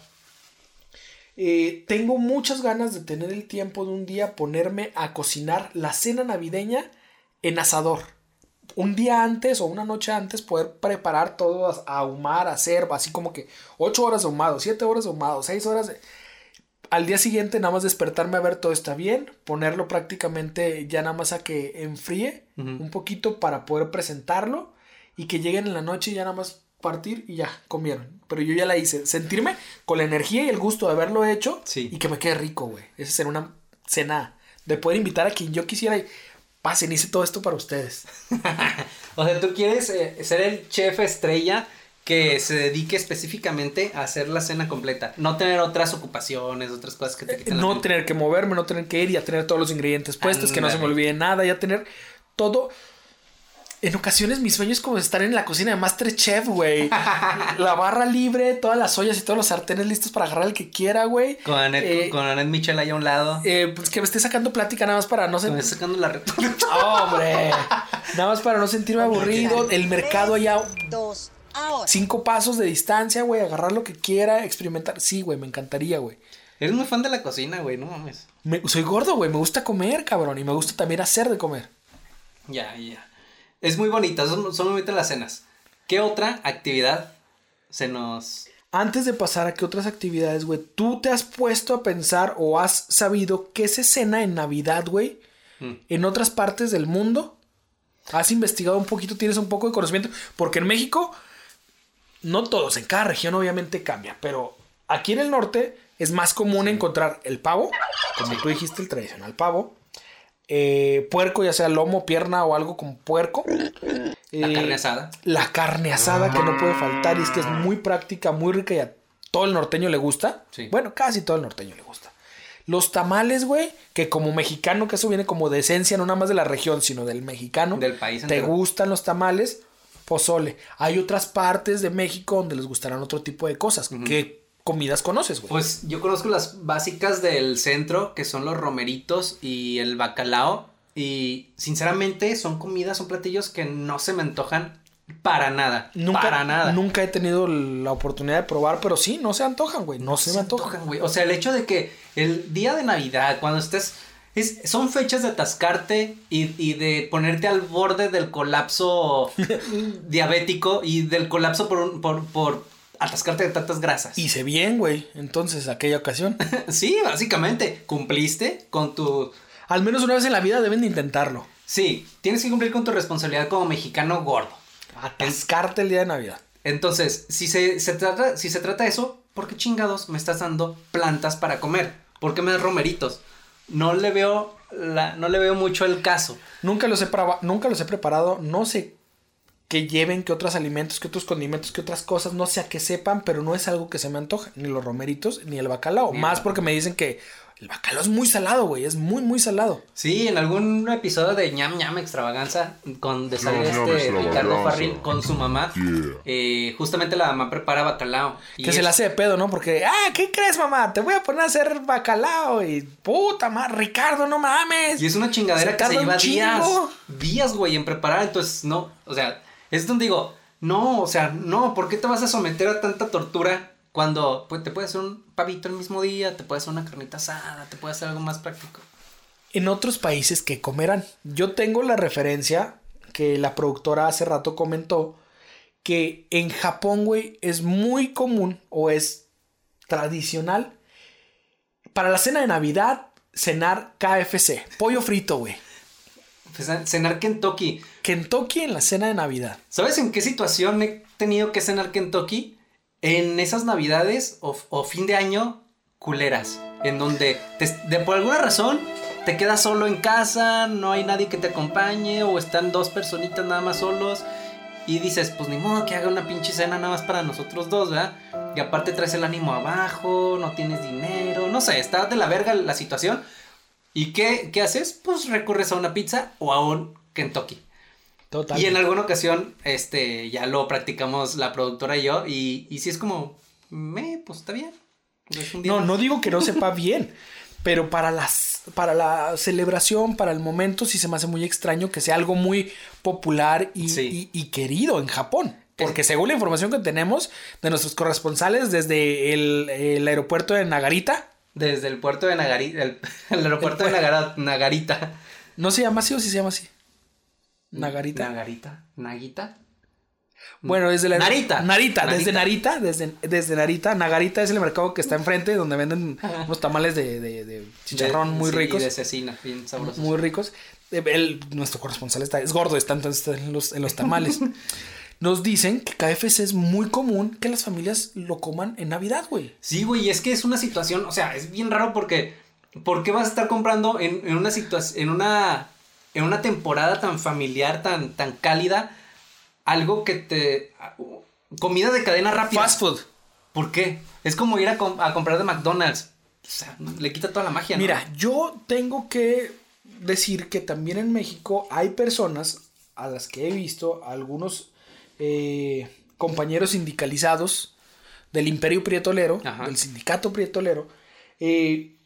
Eh, tengo muchas ganas de tener el tiempo de un día ponerme a cocinar la cena navideña en asador. Un día antes o una noche antes poder preparar todo, a a ahumar, hacer, así como que 8 horas de ahumado, 7 horas de ahumado, 6 horas de... Al día siguiente nada más despertarme a ver todo está bien, ponerlo prácticamente ya nada más a que enfríe un poquito para poder presentarlo y que lleguen en la noche y ya nada más partir y ya comieron. Pero yo ya la hice, sentirme con la energía y el gusto de haberlo hecho Sí. y que me quede rico, güey. Esa será una cena de poder invitar a quien yo quisiera y pasen, hice todo esto para ustedes. O sea, tú quieres eh, ser el chef estrella que se dedique específicamente a hacer la cena completa. No tener otras ocupaciones, otras cosas que te quiten la no tener que moverme, no tener que ir, ya tener todos los ingredientes puestos, que no se me olvide nada, ya tener todo. En ocasiones mi sueño es como estar en la cocina de Masterchef, güey. la barra libre, todas las ollas y todos los sartenes listos para agarrar el que quiera, güey. Con Annette, Eh, con Annette Michel ahí a un lado. eh, pues que me esté sacando plática nada más para no Me sentir. está sacando la re- ¡Hombre! Nada más para no sentirme aburrido. El mercado allá Dos, ahora. cinco pasos de distancia, güey. Agarrar lo que quiera, experimentar. Sí, güey, me encantaría, güey. Eres muy fan de la cocina, güey, no mames. Me- soy gordo, güey. Me gusta comer, cabrón. Y me gusta también hacer de comer. Ya, ya. Es muy bonita, son, son muy bonitas las cenas. ¿Qué otra actividad se nos... Antes de pasar a qué otras actividades, güey, ¿tú te has puesto a pensar o has sabido qué se cena en Navidad, güey? Mm. En otras partes del mundo. ¿Has investigado un poquito? ¿Tienes un poco de conocimiento? Porque en México, no todos, en cada región obviamente cambia, pero aquí en el norte es más común encontrar el pavo, como tú dijiste, el tradicional pavo. Eh, puerco, ya sea lomo, pierna o algo con puerco. La Eh, carne asada. la carne asada que no puede faltar y es que es muy práctica, muy rica y a todo el norteño le gusta. Sí. Bueno, casi todo el norteño le gusta. Los tamales, güey, que como mexicano, que eso viene como de esencia, no nada más de la región, sino del mexicano. Del país ¿Te gustan los tamales? Pozole. Hay otras partes de México donde les gustarán otro tipo de cosas. ¿Qué comidas conoces, güey? Pues yo conozco las básicas del centro, que son los romeritos y el bacalao. Y sinceramente son comidas, son platillos que no se me antojan para nada. nunca, para nada. Nunca he tenido la oportunidad de probar, pero sí, no se antojan, güey. No, se, me antojan. güey. O sea, el hecho de que el día de Navidad, cuando estés. Es, son fechas de atascarte y, y de ponerte al borde del colapso diabético y del colapso por, un- por, por atascarte de tantas grasas. Hice bien, güey. Entonces, aquella ocasión. Sí, básicamente, cumpliste con tu... Al menos una vez en la vida deben de intentarlo. Sí, tienes que cumplir con tu responsabilidad como mexicano gordo. Atascarte el día de Navidad. Entonces, si se, se trata, si se trata de eso, ¿por qué chingados me estás dando plantas para comer? ¿Por qué me das romeritos? no le veo la, no le veo mucho el caso. Nunca los he, nunca los he preparado, no sé qué lleven, qué otros alimentos, qué otros condimentos, qué otras cosas, no sé a qué sepan, pero no es algo que se me antoja, ni los romeritos, ni el bacalao. Ni el Más bacalao. porque me dicen que el bacalao es muy salado, güey, es muy, muy salado. Sí, en algún episodio de ñam ñam extravaganza, con de sale Ñam, ñam, este Ricardo. Farril con su mamá, Yeah. eh, justamente la mamá prepara bacalao. y Que se le hace de pedo, ¿no? Porque, ah, ¿qué crees, mamá? Te voy a poner a hacer bacalao y puta madre, Ricardo, no mames. Y es una chingadera Se que se lleva días, días, güey, en preparar. Entonces, no, o sea, es donde digo, no, o sea, no, ¿por qué te vas a someter a tanta tortura cuando pues, te puedes hacer un pavito el mismo día, te puedes hacer una carnita asada, te puedes hacer algo más práctico? en otros países que comerán. Yo tengo la referencia que la productora hace rato comentó que en Japón, güey, es muy común o es tradicional para la cena de Navidad cenar KFC, pollo frito, güey. Pues, cenar Kentucky. Kentucky en la cena de Navidad. ¿Sabes en qué situación he tenido que cenar Kentucky? En esas navidades o, o fin de año culeras. En donde te- de, por alguna razón te quedas solo en casa, no hay nadie que te acompañe o están dos personitas nada más solos. Y dices, pues ni modo que haga una pinche cena nada más para nosotros dos, ¿verdad? Y aparte traes el ánimo abajo, no tienes dinero, no sé, está de la verga la situación. ¿Y qué, qué haces? Pues recurres a una pizza o a un Kentucky. Total. Y en alguna ocasión, este, ya lo practicamos la productora y yo, y, y si es como, me, pues está bien. Es No, no digo que no sepa bien, pero para las para la celebración, para el momento, sí se me hace muy extraño que sea algo muy popular y, Sí. y- y querido en Japón. Porque según la información que tenemos de nuestros corresponsales desde el, el aeropuerto de Nagarita, Desde el puerto de Nagarita, el, el aeropuerto de Nagara- Nagarita. ¿no se llama así o sí se llama así? Nagarita. Nagarita. Naguita. Bueno, desde la Narita. Narita, desde Narita. Desde, desde Narita. Nagarita es el mercado que está enfrente donde venden unos tamales de, de- de chicharrón De- muy sí, ricos. Y de cecina, bien sabrosos. muy ricos. Él, nuestro corresponsal está, es gordo, está entonces está en los, en los tamales. Nos dicen que KFC es muy común que las familias lo coman en Navidad, güey. Sí, güey, y es que es una situación, o sea, es bien raro porque, ¿por qué vas a estar comprando en, en una situación, en una, en una temporada tan familiar, tan, tan cálida, algo que te, comida de cadena rápida? Fast food. ¿Por qué? Es como ir a, com- a comprar de McDonald's. O sea, le quita toda la magia, ¿no? Mira, yo tengo que decir que también en México hay personas a las que he visto, algunos eh, compañeros sindicalizados del Imperio Prietolero, Ajá. del Sindicato Prietolero, eh,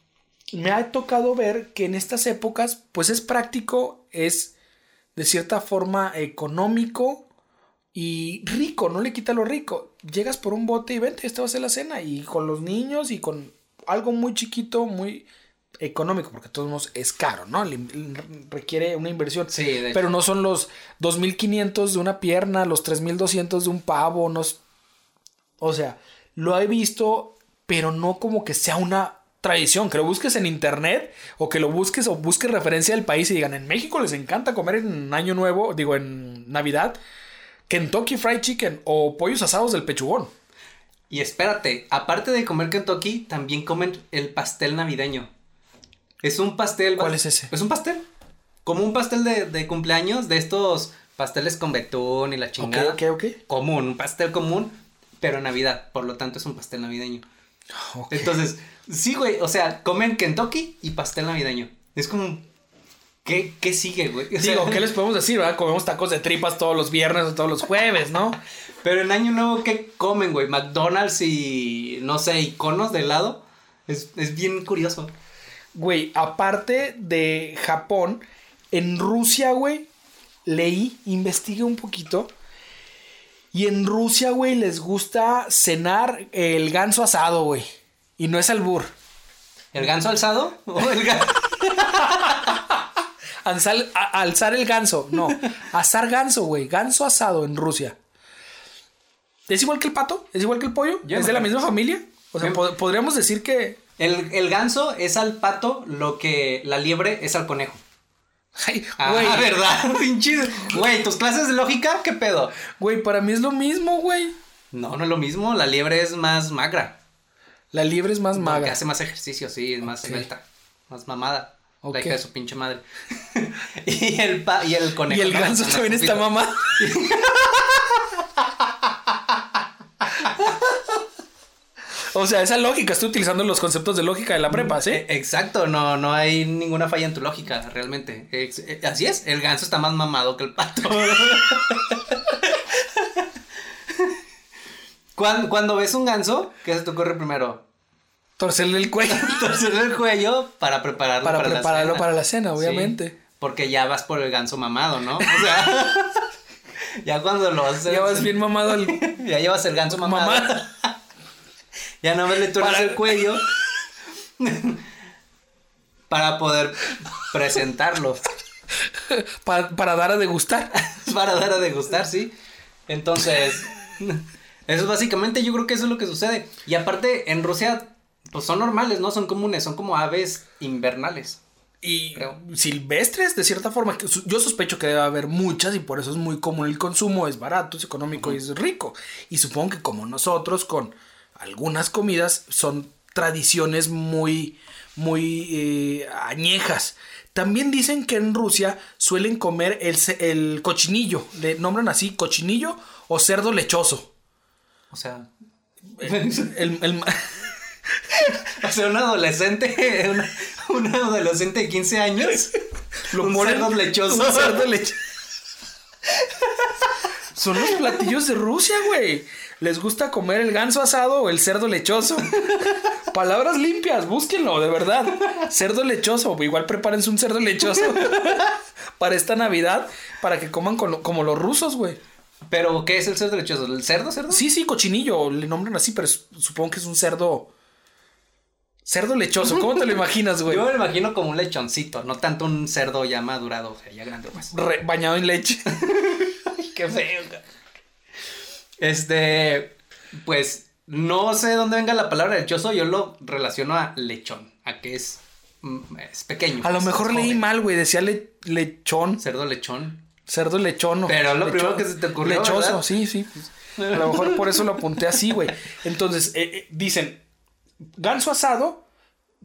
me ha tocado ver que en estas épocas, pues es práctico, es de cierta forma económico y rico, no le quita lo rico. Llegas por un bote y vente, esta va a ser la cena. Y con los niños y con algo muy chiquito, muy económico, porque de todos modos es caro, ¿no? Le- le requiere una inversión. Sí, de hecho. Pero no son los 2.500 de una pierna, los 3.200 de un pavo, no es- O sea, lo he visto, pero no como que sea una tradición, que lo busques en internet o que lo busques o busques referencia del país y digan, en México les encanta comer en Año Nuevo, digo, en Navidad, Kentucky Fried Chicken o pollos asados del pechugón. Y espérate, aparte de comer Kentucky, también comen el pastel navideño. Es un pastel. ¿Cuál es ese? Es un pastel. Como un pastel de, de cumpleaños, de estos pasteles con betún y la Ok, chingada. ok, ok. Común, un pastel común, pero en Navidad. Por lo tanto, es un pastel navideño. Ok. Entonces, sí, güey. O sea, comen Kentucky y pastel navideño. Es como. ¿Qué, qué sigue, güey? O sea, Digo, ¿qué les podemos decir? verdad? Comemos tacos de tripas todos los viernes o todos los jueves, ¿no? Pero en Año Nuevo, ¿qué comen, güey? McDonald's y. No sé, iconos de helado. Es, es bien curioso. Güey, aparte de Japón, en Rusia, güey, leí, investigué un poquito. Y en Rusia, güey, les gusta cenar el ganso asado, güey. Y no es albur. ¿El ganso alzado? ¿O el ga- Alzar, a- alzar el ganso, no. Asar ganso, güey. Ganso asado en Rusia. ¿Es igual que el pato? ¿Es igual que el pollo? Yo ¿Es no de la misma familia? O sea, pod- podríamos decir que. El, el ganso es al pato lo que la liebre es al conejo. Ay, Ah, güey, ¿verdad? Pinche. Güey, ¿tus clases de lógica? ¿Qué pedo? güey, para mí es lo mismo, güey. No, no es lo mismo. La liebre es más magra. La liebre es más magra. hace más ejercicio, sí, es más Ok. esbelta. Más mamada. Ok. La hija de su pinche madre. y el pa y el conejo. Y el ganso también está pupito. O sea, esa lógica, estoy utilizando los conceptos de lógica de la prepa, ¿sí? Eh, Exacto, no, no hay ninguna falla en tu lógica, realmente. Eh, así es, el ganso está más mamado que el pato. cuando, cuando ves un ganso, ¿qué se te ocurre primero? Torcerle el cuello Torcerle el cuello para prepararlo para para, prepararlo la cena. para la cena, Sí, obviamente. porque ya vas por el ganso mamado, ¿no? O sea, ya cuando lo haces. Ya vas bien mamado al Ya llevas el ganso mamado. mamá. Ya no me le tuerces Para- el cuello. para poder presentarlo. pa- para dar a degustar. para dar a degustar, sí. Entonces, eso es básicamente, yo creo que eso es lo que sucede. Y aparte, en Rusia, pues son normales, ¿no? Son comunes, son como aves invernales. Y Creo. silvestres, de cierta forma, yo sospecho que debe haber muchas y por eso es muy común el consumo, es barato, es económico y es rico. Y supongo que como nosotros, con algunas comidas, son tradiciones muy, muy eh, añejas. También dicen que en Rusia suelen comer el, el cochinillo, le nombran así cochinillo o cerdo lechoso. O sea, El- el- o sea, un adolescente, una, un adolescente de 15 años, un ponen- cerdo lechoso. Un cerdo lechoso. Son los platillos de Rusia, güey. Les gusta comer el ganso asado o el cerdo lechoso. Palabras limpias, búsquenlo, de verdad. Cerdo lechoso, igual prepárense un cerdo lechoso para esta Navidad, para que coman con lo- como los rusos, güey. Pero, ¿qué es el cerdo lechoso? ¿El cerdo, cerdo? Sí, sí, cochinillo, le nombran así, pero supongo que es un cerdo. Cerdo lechoso, ¿cómo te lo imaginas, güey? Yo me lo imagino como un lechoncito, no tanto un cerdo ya madurado, o sea, ya grande, pues. Re- bañado en leche. Qué feo. Este, pues no sé de dónde venga la palabra lechoso, yo lo relaciono a lechón, a que es, mm, es pequeño. A lo mejor leí joven. mal, güey, decía le- lechón. Cerdo lechón. Cerdo lechono. Pero lo primero que se te ocurrió, Lechoso, ¿verdad? sí, sí. a lo mejor por eso lo apunté así, güey. Entonces, eh, eh, dicen, ganso asado,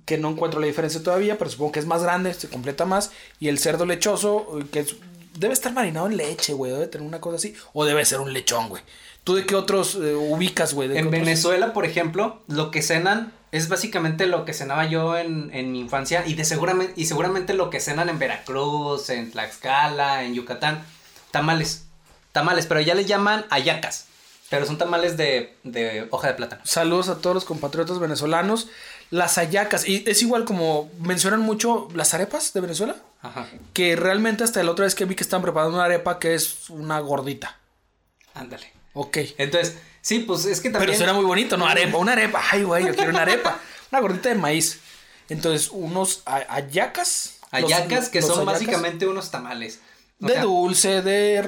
que no encuentro la diferencia todavía, pero supongo que es más grande, se completa más. Y el cerdo lechoso, eh, que es- debe estar marinado en leche, güey, debe tener una cosa así. O debe ser un lechón, güey. ¿Tú de qué otros eh, ubicas, güey? ¿De En otros- Venezuela, por ejemplo, lo que cenan es básicamente lo que cenaba yo en, en mi infancia y de seguramente y seguramente lo que cenan en Veracruz, en Tlaxcala, en Yucatán, tamales, tamales, pero ya le llaman ayacas, pero son tamales de, de hoja de plátano. Saludos a todos los compatriotas venezolanos. Las hallacas, y es igual como mencionan mucho las arepas de Venezuela. Ajá, Que realmente hasta la otra vez que vi que estaban preparando una arepa que es una gordita. ándale. Ok. Entonces, sí, pues es que también Pero suena muy bonito, ¿no? Arepa, una arepa. Ay, güey, yo quiero una arepa. Una gordita de maíz. Entonces, unos a- hallacas. los- ayacas que los son básicamente unos tamales. O De sea, dulce, de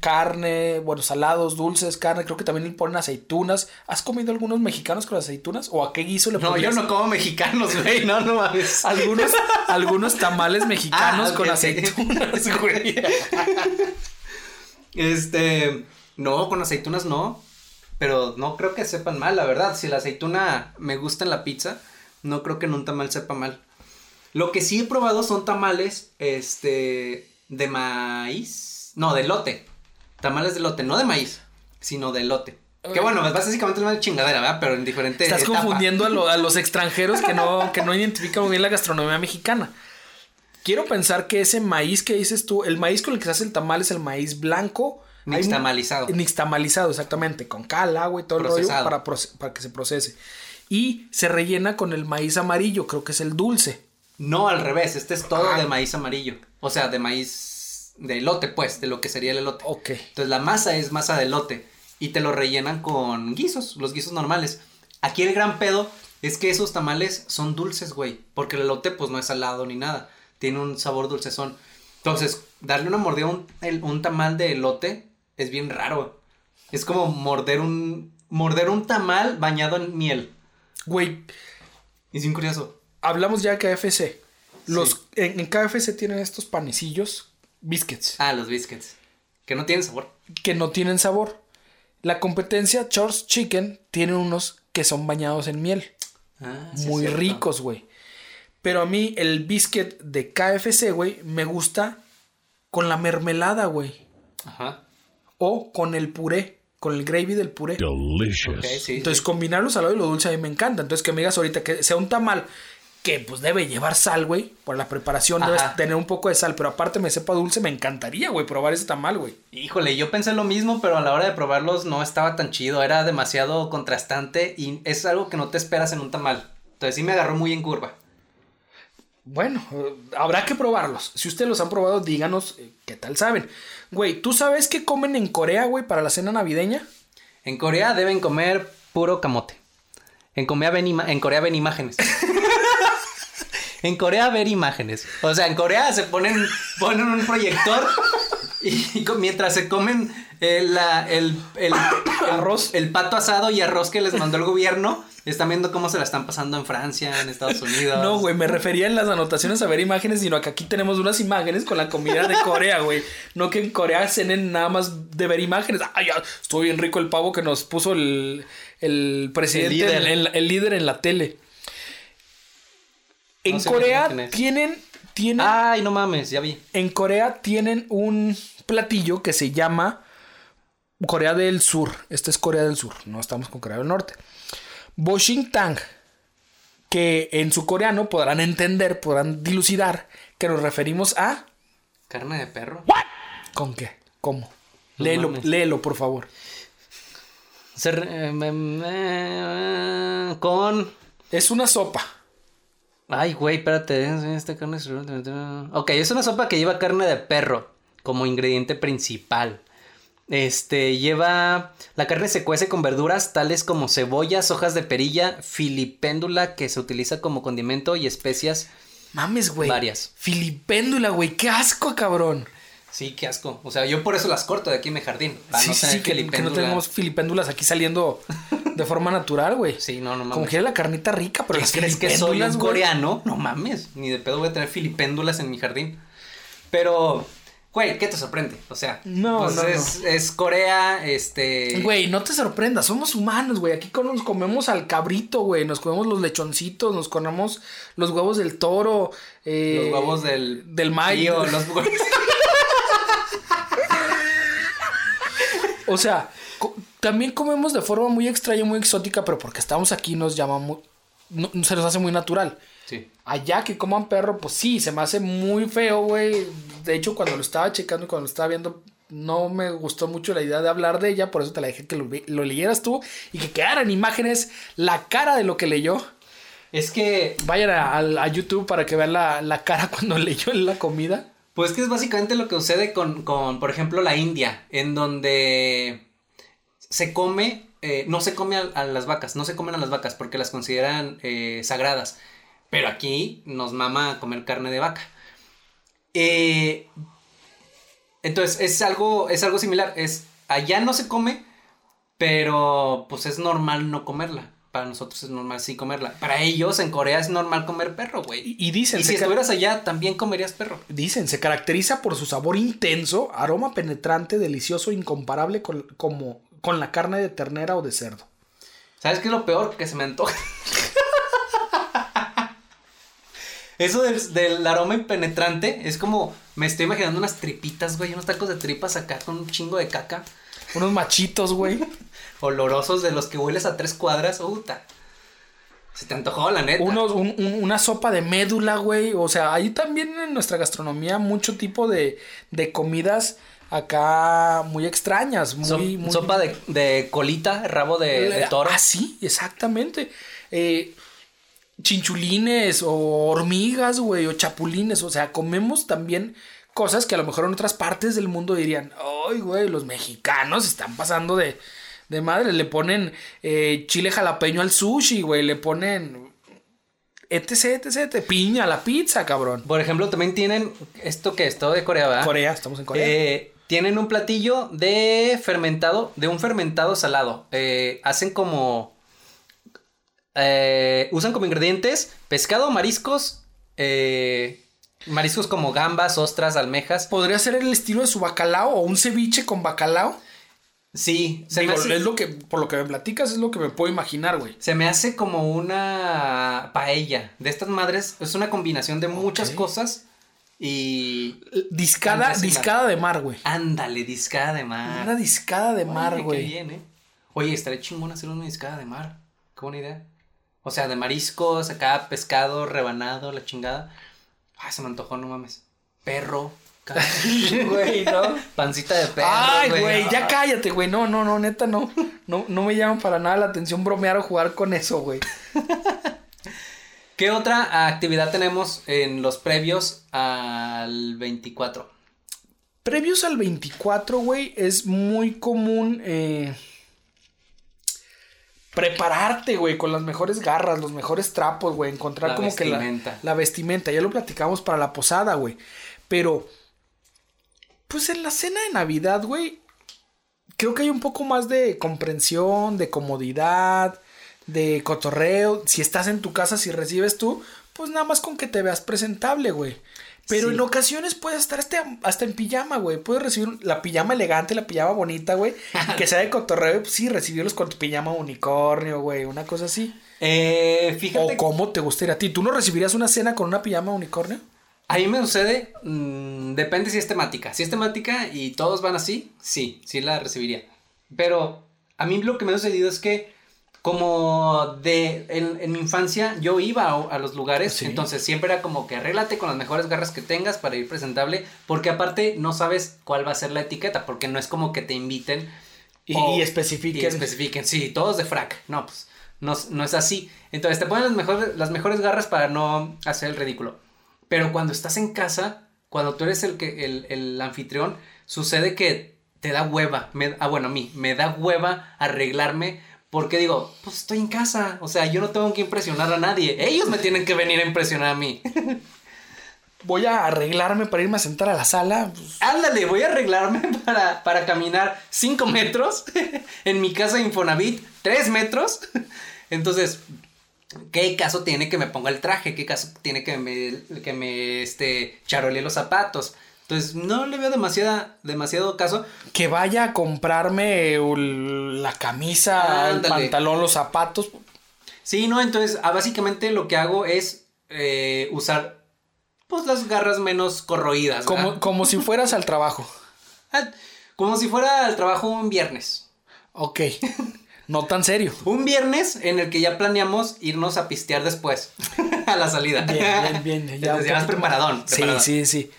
carne, bueno, salados, dulces, carne. Creo que también le ponen aceitunas. ¿Has comido algunos mexicanos con aceitunas? ¿O a qué guiso le No, yo no como mexicanos, güey, no, no mames. Algunos, algunos tamales mexicanos Ah, ok, con aceitunas, güey. Este, no, con aceitunas no. Pero no creo que sepan mal, la verdad. Si la aceituna me gusta en la pizza, no creo que en un tamal sepa mal. Lo que sí he probado son tamales, este, de maíz. No, de lote. Tamales de lote, no de maíz, sino de lote. Que bueno, es básicamente la misma chingadera, ¿verdad? Pero en diferente Estás etapa. confundiendo a, lo- a los extranjeros que no, que no identifican muy bien la gastronomía mexicana. Quiero pensar que ese maíz que dices tú, el maíz con el que se hace el tamal es el maíz blanco. Un- Nixtamalizado. Nixtamalizado, exactamente. Con cal, agua y todo el rollo Procesado. para, que se procese. Y se rellena con el maíz amarillo, creo que es el dulce. No, al revés, este es todo Ah. de maíz amarillo. O sea, de maíz de elote, pues, de lo que sería el elote. Ok. Entonces la masa es masa de elote y te lo rellenan con guisos, los guisos normales. Aquí el gran pedo es que esos tamales son dulces, güey, porque el elote pues no es salado ni nada, tiene un sabor dulcezón. Entonces, darle una mordida a un, un tamal de elote es bien raro. Es como morder un morder un tamal bañado en miel. Güey, Es bien curioso. hablamos ya de KFC. Los, en, en KFC tienen estos panecillos, biscuits, Ah, los biscuits, que no tienen sabor. que no tienen sabor. La competencia Charles Chicken tiene unos que son bañados en miel. Ah, sí muy ricos, güey. Pero a mí el biscuit de KFC, güey, me gusta con la mermelada, güey. Ajá. O con el puré, con el gravy del puré. Delicious. Ok, sí. Entonces, combinar lo salado y lo dulce a mí me encanta. Entonces, que me digas ahorita que sea un tamal que pues debe llevar sal, güey. Por la preparación Ajá. debes tener un poco de sal, pero aparte me sepa dulce, me encantaría, güey, probar ese tamal, güey. Híjole, yo pensé lo mismo, pero a la hora de probarlos no estaba tan chido, era demasiado contrastante y es algo que no te esperas en un tamal. Entonces sí me agarró muy en curva. Bueno, eh, habrá que probarlos. Si ustedes los han probado, díganos eh, qué tal saben. Güey, ¿tú sabes qué comen en Corea, güey, para la cena navideña? En Corea deben comer puro camote. En Corea ven, ima- en Corea ven imágenes. en Corea ver imágenes. O sea, en Corea se ponen, ponen un proyector y, mientras se comen eh, la- el, el- el- Arroz. el pato asado y arroz que les mandó el gobierno, están viendo cómo se la están pasando en Francia, en Estados Unidos. No, güey, me refería en las anotaciones a ver imágenes, sino que aquí tenemos unas imágenes con la comida de Corea, güey. No que en Corea cenen nada más de ver imágenes. Ay, ya, estuvo bien rico el pavo que nos puso el, el presidente, líder. el líder en la tele. En No Corea tienen, tienen, Ay, no mames, ya vi. en Corea tienen un platillo que se llama Corea del Sur. Este es Corea del Sur, no estamos con Corea del Norte. Boshintang, que en su coreano podrán entender, podrán dilucidar que nos referimos a Carne de perro. ¿con qué? ¿Cómo? No léelo, mames. léelo, por favor. Se re- eh, me- me- con Es una sopa. Ay, güey, espérate. Esta carne es... Ok, es una sopa que lleva carne de perro como ingrediente principal. Este, lleva... La carne se cuece con verduras tales como cebollas, hojas de perilla, filipéndula que se utiliza como condimento y especias. Mames, güey. Varias. Filipéndula, güey. Qué asco, cabrón. Sí, qué asco. O sea, yo por eso las corto de aquí en mi jardín. Para sí, no sí, tener sí, que, que no tenemos filipéndulas aquí saliendo de forma natural, güey. Sí, no, no mames. Como quiere la carnita rica, pero ¿Qué las crees que soy un coreano? No mames, ni de pedo voy a tener filipéndulas en mi jardín. Pero, güey, ¿qué te sorprende? O sea, No, pues no, no. es, es Corea, este... Güey, no te sorprendas, somos humanos, güey. Aquí nos comemos al cabrito, güey. Nos comemos los lechoncitos, nos comemos los huevos del toro. eh, Los huevos del... Del maíz. tío, los O sea, también comemos de forma muy extraña, muy exótica, pero porque estamos aquí nos llama muy... no- se nos hace muy natural. Sí. Allá que coman perro, pues sí, se me hace muy feo, güey. De hecho, cuando lo estaba checando y cuando lo estaba viendo, no me gustó mucho la idea de hablar de ella, por eso te la dejé que lo, leyeras tú y que quedaran imágenes la cara de lo que leyó. Es que, Vayan a, a- a YouTube para que vean la, la cara cuando leyó la comida. pues que es básicamente lo que sucede con, con por ejemplo, la India, en donde se come, eh, no se come a, a las vacas, no se comen a las vacas porque las consideran eh, sagradas. Pero aquí nos mama comer carne de vaca. Eh, entonces, es algo, es algo similar. Es, allá no se come, pero pues es normal no comerla. Para nosotros es normal sí comerla. Para ellos en Corea es normal comer perro, güey. Y, y dicen, Y si estuvieras allá, también comerías perro. dicen, se caracteriza por su sabor intenso, aroma penetrante, delicioso, incomparable con, como, con la carne de ternera o de cerdo. ¿Sabes qué es lo peor? Que se me antoja. Eso del, del aroma impenetrante es como. Me estoy imaginando unas tripitas, güey. Unos tacos de tripas acá con un chingo de caca. Unos machitos, güey. Olorosos de los que hueles a tres cuadras. Uta. Se te antojó, la neta. Unos, un- un- una sopa de médula, güey. O sea, hay también en nuestra gastronomía mucho tipo de, de comidas acá muy extrañas. Muy, So- muy- Sopa de, de colita, rabo de, de toro. Ah, sí, exactamente. Eh, chinchulines o hormigas, güey, o chapulines. O sea, comemos también cosas que a lo mejor en otras partes del mundo dirían, ay, güey, los mexicanos están pasando de, de madre. Le ponen eh, chile jalapeño al sushi, güey, le ponen etc, etc, etc, piña la pizza, cabrón. Por ejemplo, también tienen esto que es todo de Corea, ¿verdad? Corea, estamos en Corea. Eh, tienen un platillo de fermentado, de un fermentado salado. Eh, hacen como. eh, usan como ingredientes pescado, mariscos, eh, mariscos como gambas, ostras, almejas. ¿Podría ser el estilo de su bacalao o un ceviche con bacalao? Sí, se Digo, me hace... es lo que, por lo que me platicas, es lo que me puedo imaginar, güey. Se me hace como una paella. De estas madres, es una combinación de muchas cosas. Y. Discada, discada de mar, güey. Ándale, discada de mar. Una discada de mar, qué güey. bien, ¿eh? Oye, estaría chingón hacer una discada de mar. Qué buena idea. O sea, de mariscos, acá pescado, rebanado, la chingada. Ay, se me antojó, no mames. Perro. Güey, no. Pancita de perro. Ay, güey, ya Ah. cállate, güey. No, no, no, neta, no. No, no me llama para nada la atención bromear o jugar con eso, güey. ¿Qué otra actividad tenemos en los previos al 24? Previos al 24, güey, es muy común eh, prepararte, güey, con las mejores garras, los mejores trapos, güey. Encontrar La como que la, la vestimenta. Ya lo platicamos para la posada, güey. Pero, pues en la cena de Navidad, güey, creo que hay un poco más de comprensión, de comodidad, de cotorreo. Si estás en tu casa, si recibes tú, pues nada más con que te veas presentable, güey. Pero Sí. en ocasiones puedes estar hasta, hasta en pijama, güey. Puedes recibir la pijama elegante, la pijama bonita, güey. que sea de cotorreo, pues sí, recibirlos con tu pijama unicornio, güey. Una cosa así. Eh, fíjate. O cómo te gustaría a ti. ¿Tú no recibirías una cena con una pijama unicornio? A mí me sucede, mm, depende si es temática. Si es temática y todos van así, sí, sí la recibiría. Pero a mí lo que me ha sucedido es que como de en, en mi infancia yo iba a, a los lugares, Sí. entonces siempre era como que arréglate con las mejores garras que tengas para ir presentable, porque aparte no sabes cuál va a ser la etiqueta, porque no es como que te inviten Y, o- y especifiquen. y especifiquen, sí, todos de frac. No, pues no, no es así. Entonces te ponen las mejores, las mejores garras para no hacer el ridículo. Pero cuando estás en casa, cuando tú eres el, que, el, el anfitrión, sucede que te da hueva. Me- ah, bueno, a mí, me da hueva arreglarme. Porque digo, pues estoy en casa. O sea, yo no tengo que impresionar a nadie. Ellos me tienen que venir a impresionar a mí. Voy a arreglarme para irme a sentar a la sala. pues, Ándale, voy a arreglarme para, para caminar 5 metros. en mi casa de Infonavit, 3 metros. Entonces, ¿qué caso tiene que me ponga el traje? ¿Qué caso tiene que me, que me este, charolee los zapatos? Entonces, no le veo demasiada, demasiado caso. que vaya a comprarme el- la camisa, el Ándale. pantalón, los zapatos. Sí, no, entonces, ah, básicamente lo que hago es eh, usar, pues, las garras menos corroídas. ¿verdad? Como, como si fueras al trabajo. Ah, como si fuera el trabajo un viernes. Ok. No tan serio. Un viernes en el que ya planeamos irnos a pistear después, a la salida. Bien, bien, bien. Ya, un ya vas preparadón. más. Sí, preparadón. sí, sí.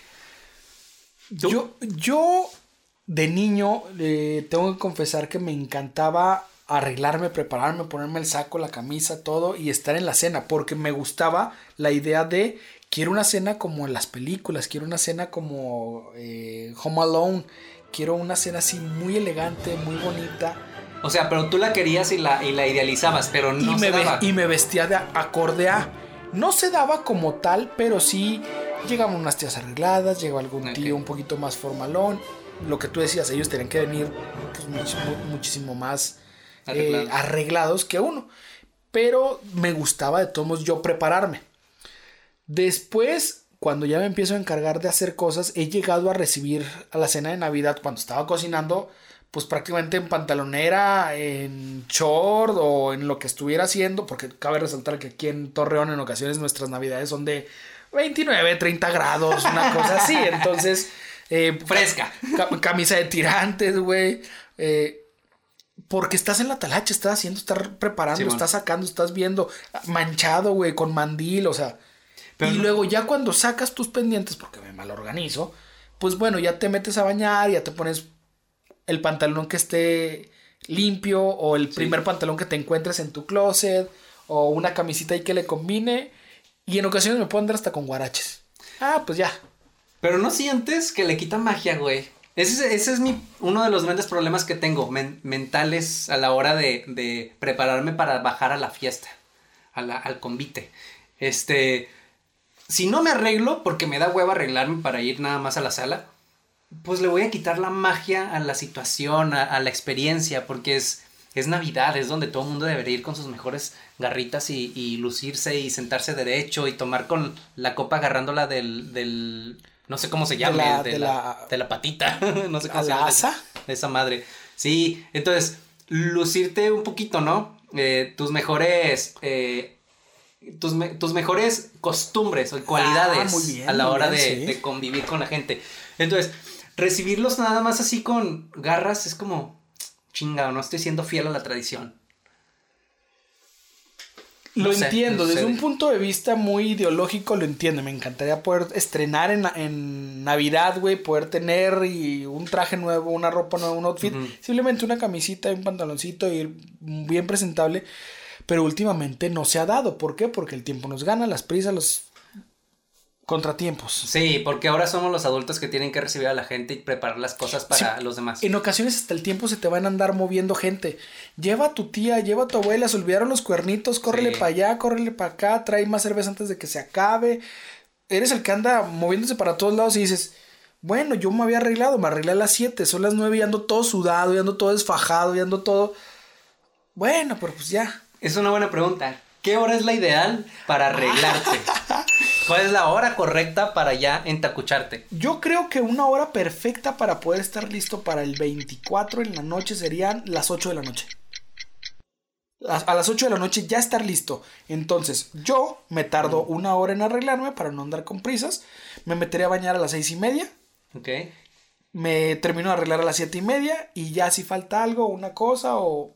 ¿Tú? Yo, yo de niño eh, tengo que confesar que me encantaba arreglarme, prepararme, ponerme el saco, la camisa, todo y estar en la cena porque me gustaba la idea de quiero una cena como en las películas, quiero una cena como eh, Home Alone, quiero una cena así muy elegante, muy bonita O sea, pero tú la querías y la, y la idealizabas, pero no y, se me daba. y me vestía de acorde a. No se daba como tal, pero sí llegaban unas tías arregladas, llegaba algún tío un poquito más formalón. Lo que tú decías, ellos tenían que venir pues, muchísimo, muchísimo más eh, Arreglados. arreglados que uno. Pero me gustaba de todos modos yo prepararme. Después, cuando ya me empiezo a encargar de hacer cosas, he llegado a recibir a la cena de Navidad cuando estaba cocinando, pues prácticamente en pantalonera, en short o en lo que estuviera haciendo, porque cabe resaltar que aquí en Torreón en ocasiones nuestras Navidades son de 29, 30 grados, una cosa así. Entonces, eh, Fresca. ca- camisa de tirantes, güey. eh, porque estás en la talacha, estás haciendo, estás preparando, estás sacando, estás viendo, manchado, güey, con mandil, o sea. Pero y no- luego ya cuando sacas tus pendientes, porque me mal organizo, pues bueno, ya te metes a bañar, ya te pones el pantalón que esté limpio o el primer pantalón que te encuentres en tu closet o una camisita ahí que le combine. Y en ocasiones me puedo andar hasta con guaraches. Ah, pues ya. Pero no sientes que le quita magia, güey. Ese, es- uno de los grandes problemas que tengo men- mentales a la hora de, prepararme para bajar a la fiesta, al convite. Este, si no me arreglo, porque me da hueva arreglarme para ir nada más a la sala, pues le voy a quitar la magia a la situación, a la experiencia, porque es, es Navidad, es donde todo el mundo debería ir con sus mejores garritas y, y lucirse y sentarse derecho y tomar con la copa agarrándola del, del no sé cómo se llama, la- de, de la, la- de la patita, no sé cómo ¿A se la llama. asa? De esa madre. Sí, entonces, lucirte un poquito, ¿no? Eh, tus mejores. eh, tus, me- tus mejores costumbres o cualidades Ah, bien, a la hora bien, de, sí. de convivir con la gente. Entonces, recibirlos nada más así con garras es como. Chingado, no estoy siendo fiel a la tradición. Lo No sé, entiendo, no desde un punto de vista muy ideológico lo entiendo. Me encantaría poder estrenar en, en Navidad, güey, poder tener y un traje nuevo, una ropa nueva, un outfit. Simplemente una camisita y un pantaloncito y ir bien presentable. Pero últimamente no se ha dado. ¿Por qué? Porque el tiempo nos gana, las prisas, los contratiempos. Sí, porque ahora somos los adultos que tienen que recibir a la gente y preparar las cosas para Sí, los demás. En ocasiones hasta el tiempo se te van a andar moviendo gente. Lleva a tu tía, lleva a tu abuela, se olvidaron los cuernitos, córrele Sí. para allá, córrele para acá, trae más cerveza antes de que se acabe. Eres el que anda moviéndose para todos lados y dices, bueno, yo me había arreglado, me arreglé a las 7, son las 9 y ando todo sudado, y ando todo desfajado, y ando todo... Bueno, pero pues ya. Es una buena pregunta. ¿Qué hora es la ideal para arreglarte? ¿Cuál es la hora correcta para ya entacucharte? Yo creo que una hora perfecta para poder estar listo para el 24 en la noche serían las 8 de la noche. A las 8 de la noche ya estar listo. Entonces, yo me tardo una hora en arreglarme para no andar con prisas. Me meteré a bañar a las 6 y media. ¿Ok? Me termino de arreglar a las 7 y media. Y ya si falta algo, una cosa o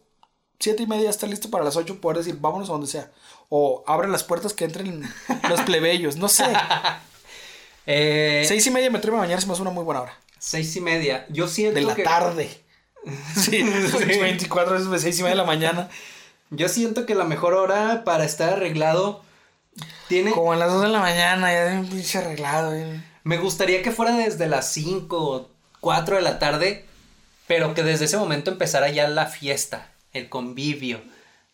7 y media estar listo para las 8 poder decir vámonos a donde sea. O abre las puertas que entren los plebeyos. No sé. Eh, 6 y media meterme a bañar se me hace una muy buena hora. seis y media. Yo siento de la que... tarde. Sí, 24 es de 6 y media de la mañana. Yo siento que la mejor hora para estar arreglado tiene... Como a las 2 de la mañana, ya bien pinche arreglado. bien. Me gustaría que fuera desde las 5 o 4 de la tarde, pero que desde ese momento empezara ya la fiesta, el convivio,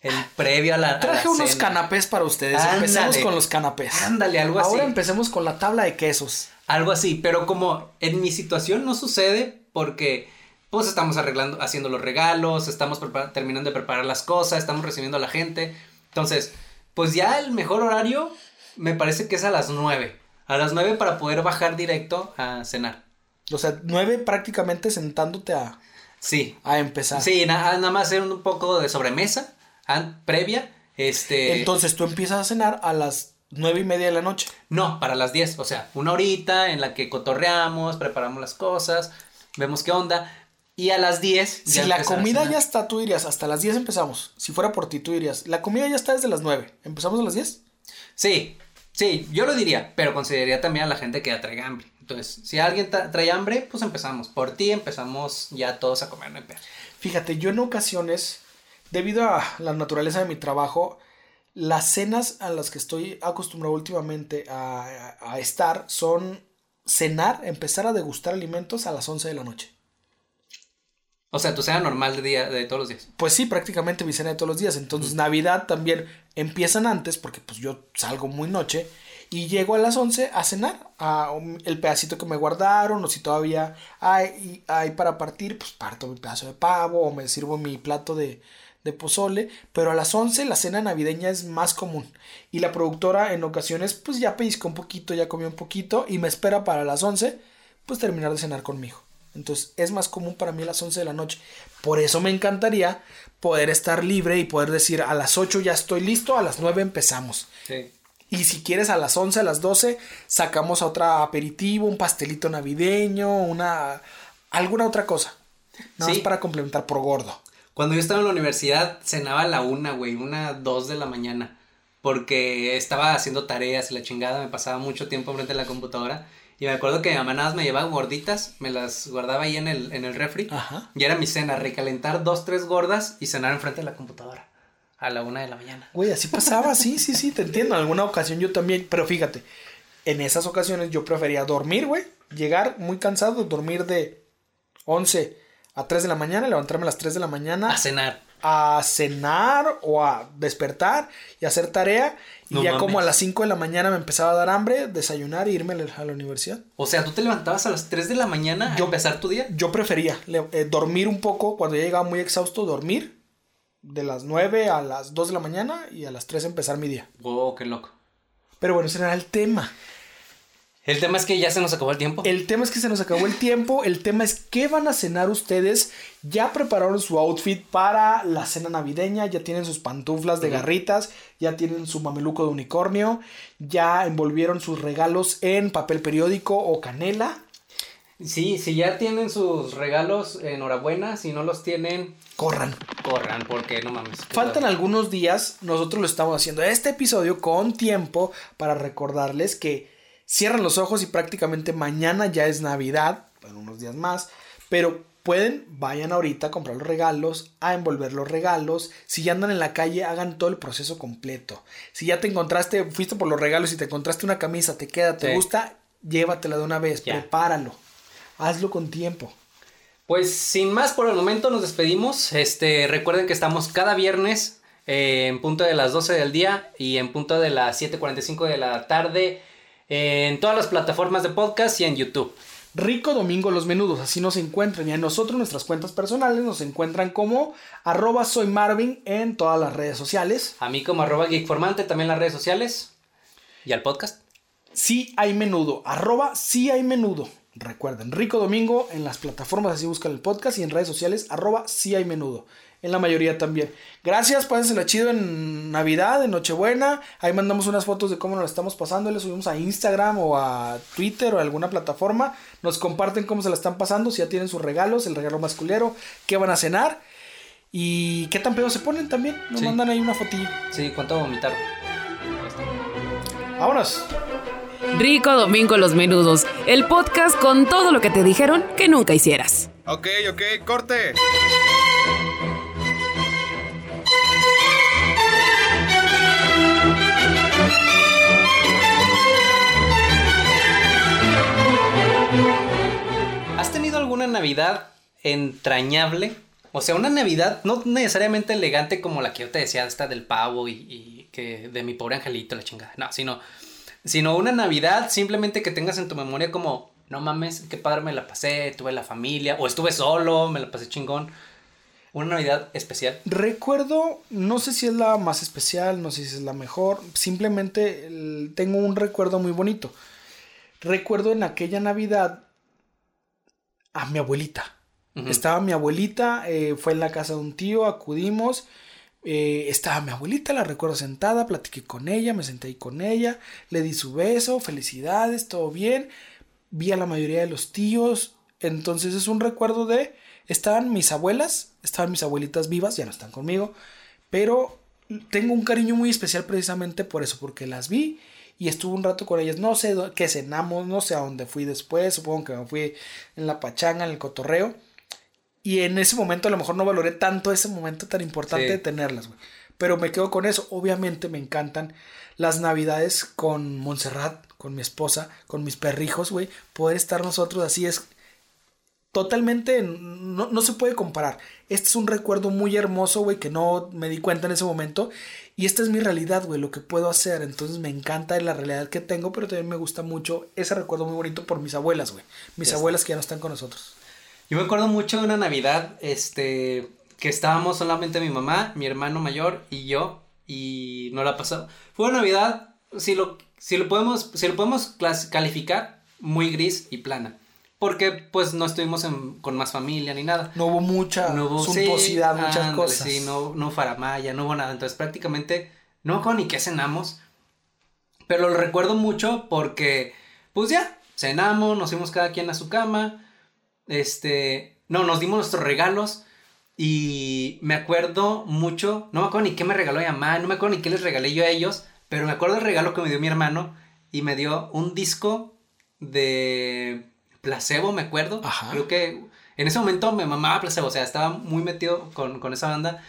el previo a la, a la Traje unos cena. canapés para ustedes. Ándale. Empecemos con los canapés. Ándale, algo así. Ahora empecemos con la tabla de quesos. Algo así, pero como en mi situación no sucede porque pues estamos arreglando, haciendo los regalos, estamos terminando de preparar las cosas, estamos recibiendo a la gente. Entonces, pues ya el mejor horario me parece que es a las 9. A las 9 para poder bajar directo a cenar. O sea, 9 prácticamente sentándote a, Sí. a empezar. Sí, na- nada más hacer un poco de sobremesa previa. Este. Entonces tú empiezas a cenar a las 9 y media de la noche. No, para las 10. O sea, una horita en la que cotorreamos, preparamos las cosas, vemos qué onda. Y a las 10. Si la comida ya está, tú dirías, hasta las 10 empezamos. Si fuera por ti, tú dirías, la comida ya está desde las 9. ¿Empezamos a las 10? Sí, sí, yo lo diría, pero consideraría también a la gente que ya traiga hambre. Entonces, si alguien tra- trae hambre, pues empezamos. Por ti empezamos ya todos a comer, no. Fíjate, yo en ocasiones, debido a la naturaleza de mi trabajo, las cenas a las que estoy acostumbrado últimamente a, a- a estar son cenar, empezar a degustar alimentos a las 11 de la noche. O sea, tu cena normal de día, de todos los días. Pues sí, prácticamente mi cena de todos los días. Entonces, Navidad también empiezan antes, porque pues yo salgo muy noche. Y llego a las 11 a cenar. A un- el pedacito que me guardaron. O si todavía hay, hay para partir, pues parto mi pedazo de pavo. O me sirvo mi plato de, de pozole. Pero a las 11 la cena navideña es más común. Y la productora en ocasiones pues ya pellizcó un poquito, ya comió un poquito. Y me espera para las 11 pues terminar de cenar conmigo. Entonces es más común para mí a las 11 de la noche. Por eso me encantaría poder estar libre y poder decir a las 8 ya estoy listo, a las 9 empezamos. Sí. Y si quieres a las 11, a las 12, sacamos a otro aperitivo, un pastelito navideño, una alguna otra cosa. Nada Sí. más para complementar por gordo. Cuando yo estaba en la universidad, cenaba a la una, güey, una, dos de la mañana. Porque estaba haciendo tareas y la chingada, me pasaba mucho tiempo frente a la computadora. Y me acuerdo que mi mamá nada más me llevaba gorditas, me las guardaba ahí en el, en el refri. Ajá. Y era mi cena, recalentar dos, tres gordas y cenar enfrente de la computadora. A la una de la mañana. Güey, así pasaba, sí, sí, sí, te entiendo. En alguna ocasión yo también, pero fíjate, en esas ocasiones yo prefería dormir, güey, llegar muy cansado, dormir de 11 a 3 de la mañana, levantarme a las 3 de la mañana, A cenar. a cenar o a despertar y hacer tarea. Y No ya mames. como a las 5 de la mañana me empezaba a dar hambre, desayunar e irme a la- universidad. O sea, tú te levantabas a las 3 de la mañana Yo- a empezar tu día. Yo prefería eh, dormir un poco, cuando ya llegaba muy exhausto, dormir de las 9 a las 2 de la mañana y a las 3 empezar mi día. Oh, qué loco. Pero bueno, ese era el tema. El tema es que ya se nos acabó el tiempo. El tema es que se nos acabó el tiempo. El tema es qué van a cenar ustedes. Ya prepararon su outfit para la cena navideña. Ya tienen sus pantuflas de garritas. Ya tienen su mameluco de unicornio. Ya envolvieron sus regalos en papel periódico o canela. Sí, si ya tienen sus regalos, enhorabuena. Si no los tienen, Corran. corran, porque no mames. Faltan algunos días. Nosotros lo estamos haciendo este episodio con tiempo para recordarles que cierran los ojos y prácticamente mañana ya es Navidad. Unos días más. Pero pueden, vayan ahorita a comprar los regalos, a envolver los regalos. Si ya andan en la calle, hagan todo el proceso completo. Si ya te encontraste, fuiste por los regalos y te encontraste una camisa, te queda, te Sí. gusta, llévatela de una vez, Ya. prepáralo. Hazlo con tiempo. Pues sin más por el momento nos despedimos. Este, recuerden que estamos cada viernes eh, en punto de las 12 del día y en punto de las 7:45 de la tarde en todas las plataformas de podcast y en YouTube. Rico Domingo Los Menudos, así nos encuentran. Y a nosotros, nuestras cuentas personales, nos encuentran como arroba soy Marvin en todas las redes sociales. A mí como arroba geekformante también las redes sociales y al podcast. Sí hay menudo, arroba sí hay menudo. Recuerden, Rico Domingo en las plataformas, así buscan el podcast y en redes sociales, arroba sí hay menudo. En la mayoría también. Gracias, pásensela chido en Navidad, en Nochebuena. Ahí mandamos unas fotos de cómo nos la estamos pasando. Le subimos a Instagram o a Twitter o a alguna plataforma. Nos comparten cómo se la están pasando, si ya tienen sus regalos, el regalo más culero, qué van a cenar y qué tan pedo se ponen también. Nos Sí. mandan ahí una fotilla. Sí, ¿cuánto vomitaron? Vámonos. Rico Domingo Los Menudos, el podcast con todo lo que te dijeron que nunca hicieras. Ok, ok, corte. Alguna Navidad entrañable? O sea, una Navidad no necesariamente elegante como la que yo te decía, esta del pavo y, que de mi pobre angelito, la chingada. No, sino, sino una Navidad simplemente que tengas en tu memoria como, no mames, qué padre me la pasé, tuve la familia, o estuve solo, me la pasé chingón. Una Navidad especial. Recuerdo, no sé si es la más especial, no sé si es la mejor, simplemente tengo un recuerdo muy bonito. Recuerdo en aquella Navidad a mi abuelita. Estaba mi abuelita, eh, fue en la casa de un tío, acudimos. eh, estaba mi abuelita, la recuerdo sentada, platiqué con ella, me senté ahí con ella, le di su beso, felicidades, todo bien. Vi a la mayoría de los tíos, entonces es un recuerdo de, estaban mis abuelas, estaban mis abuelitas vivas, ya no están conmigo, pero tengo un cariño muy especial precisamente por eso, porque las vi y estuve un rato con ellas. No sé qué cenamos, no sé a dónde fui después, supongo que me fui en la pachanga, en el cotorreo. Y en ese momento a lo mejor no valoré tanto ese momento tan importante Sí. de tenerlas, güey. Pero me quedo con eso. Obviamente me encantan las navidades con Montserrat, con mi esposa, con mis perrijos, güey. Poder estar nosotros así es totalmente, no, no se puede comparar. Este es un recuerdo muy hermoso, güey, que no me di cuenta en ese momento. Y esta es mi realidad, güey, lo que puedo hacer. Entonces me encanta la realidad que tengo, pero también me gusta mucho ese recuerdo muy bonito por mis abuelas, güey. Mis Ya abuelas que ya no están con nosotros. Yo me acuerdo mucho de una Navidad, este, que estábamos solamente mi mamá, mi hermano mayor y yo, y no la pasó. Fue una Navidad, si lo, si lo podemos, si lo podemos calificar, muy gris y plana. Porque pues no estuvimos en- con más familia ni nada. No hubo mucha No hubo suntuosidad, sí, muchas ándale, cosas. Sí, no, no faramaya, no hubo nada. Entonces prácticamente no me acuerdo ni qué cenamos. Pero lo recuerdo mucho porque, pues ya, cenamos, nos fuimos cada quien a su cama. Este, no, nos dimos nuestros regalos. Y me acuerdo mucho, no me acuerdo ni qué me regaló mi mamá, no me acuerdo ni qué les regalé yo a ellos. Pero me acuerdo del regalo que me dio mi hermano. Y me dio un disco de placebo, me acuerdo. Ajá. Creo que en ese momento me mamaba placebo, o sea, estaba muy metido con, con esa banda.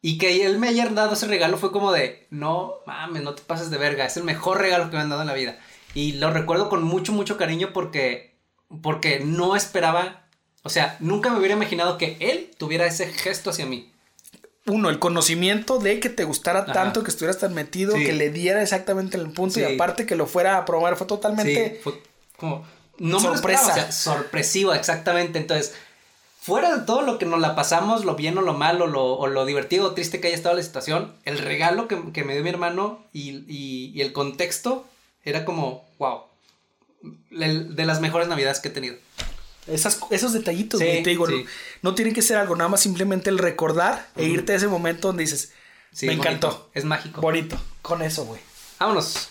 Y que él me haya dado ese regalo fue como de, no mames, no te pases de verga, es el mejor regalo que me han dado en la vida. Y lo recuerdo con mucho, mucho cariño porque, porque no esperaba, o sea, nunca me hubiera imaginado que él tuviera ese gesto hacia mí. Uno, el conocimiento de que te gustara Ajá. tanto, que estuvieras tan metido, Sí. que le diera exactamente el punto y Sí. aparte que lo fuera a probar, fue totalmente... Sí, fue como, no me Sorpresa. esperaba, o sea, sorpresivo, exactamente. Entonces, fuera de todo lo que nos la pasamos, lo bien o lo malo, lo, o lo divertido o triste que haya estado la situación, el regalo que, que me dio mi hermano y, y- y el contexto era como, wow. de las mejores navidades que he tenido. Esas, esos detallitos, Sí, te digo, sí. no, no tiene que ser algo, nada más simplemente el recordar e irte a ese momento donde dices, Sí, me es encantó. bonito, es mágico. Bonito. Con eso, güey. Vámonos.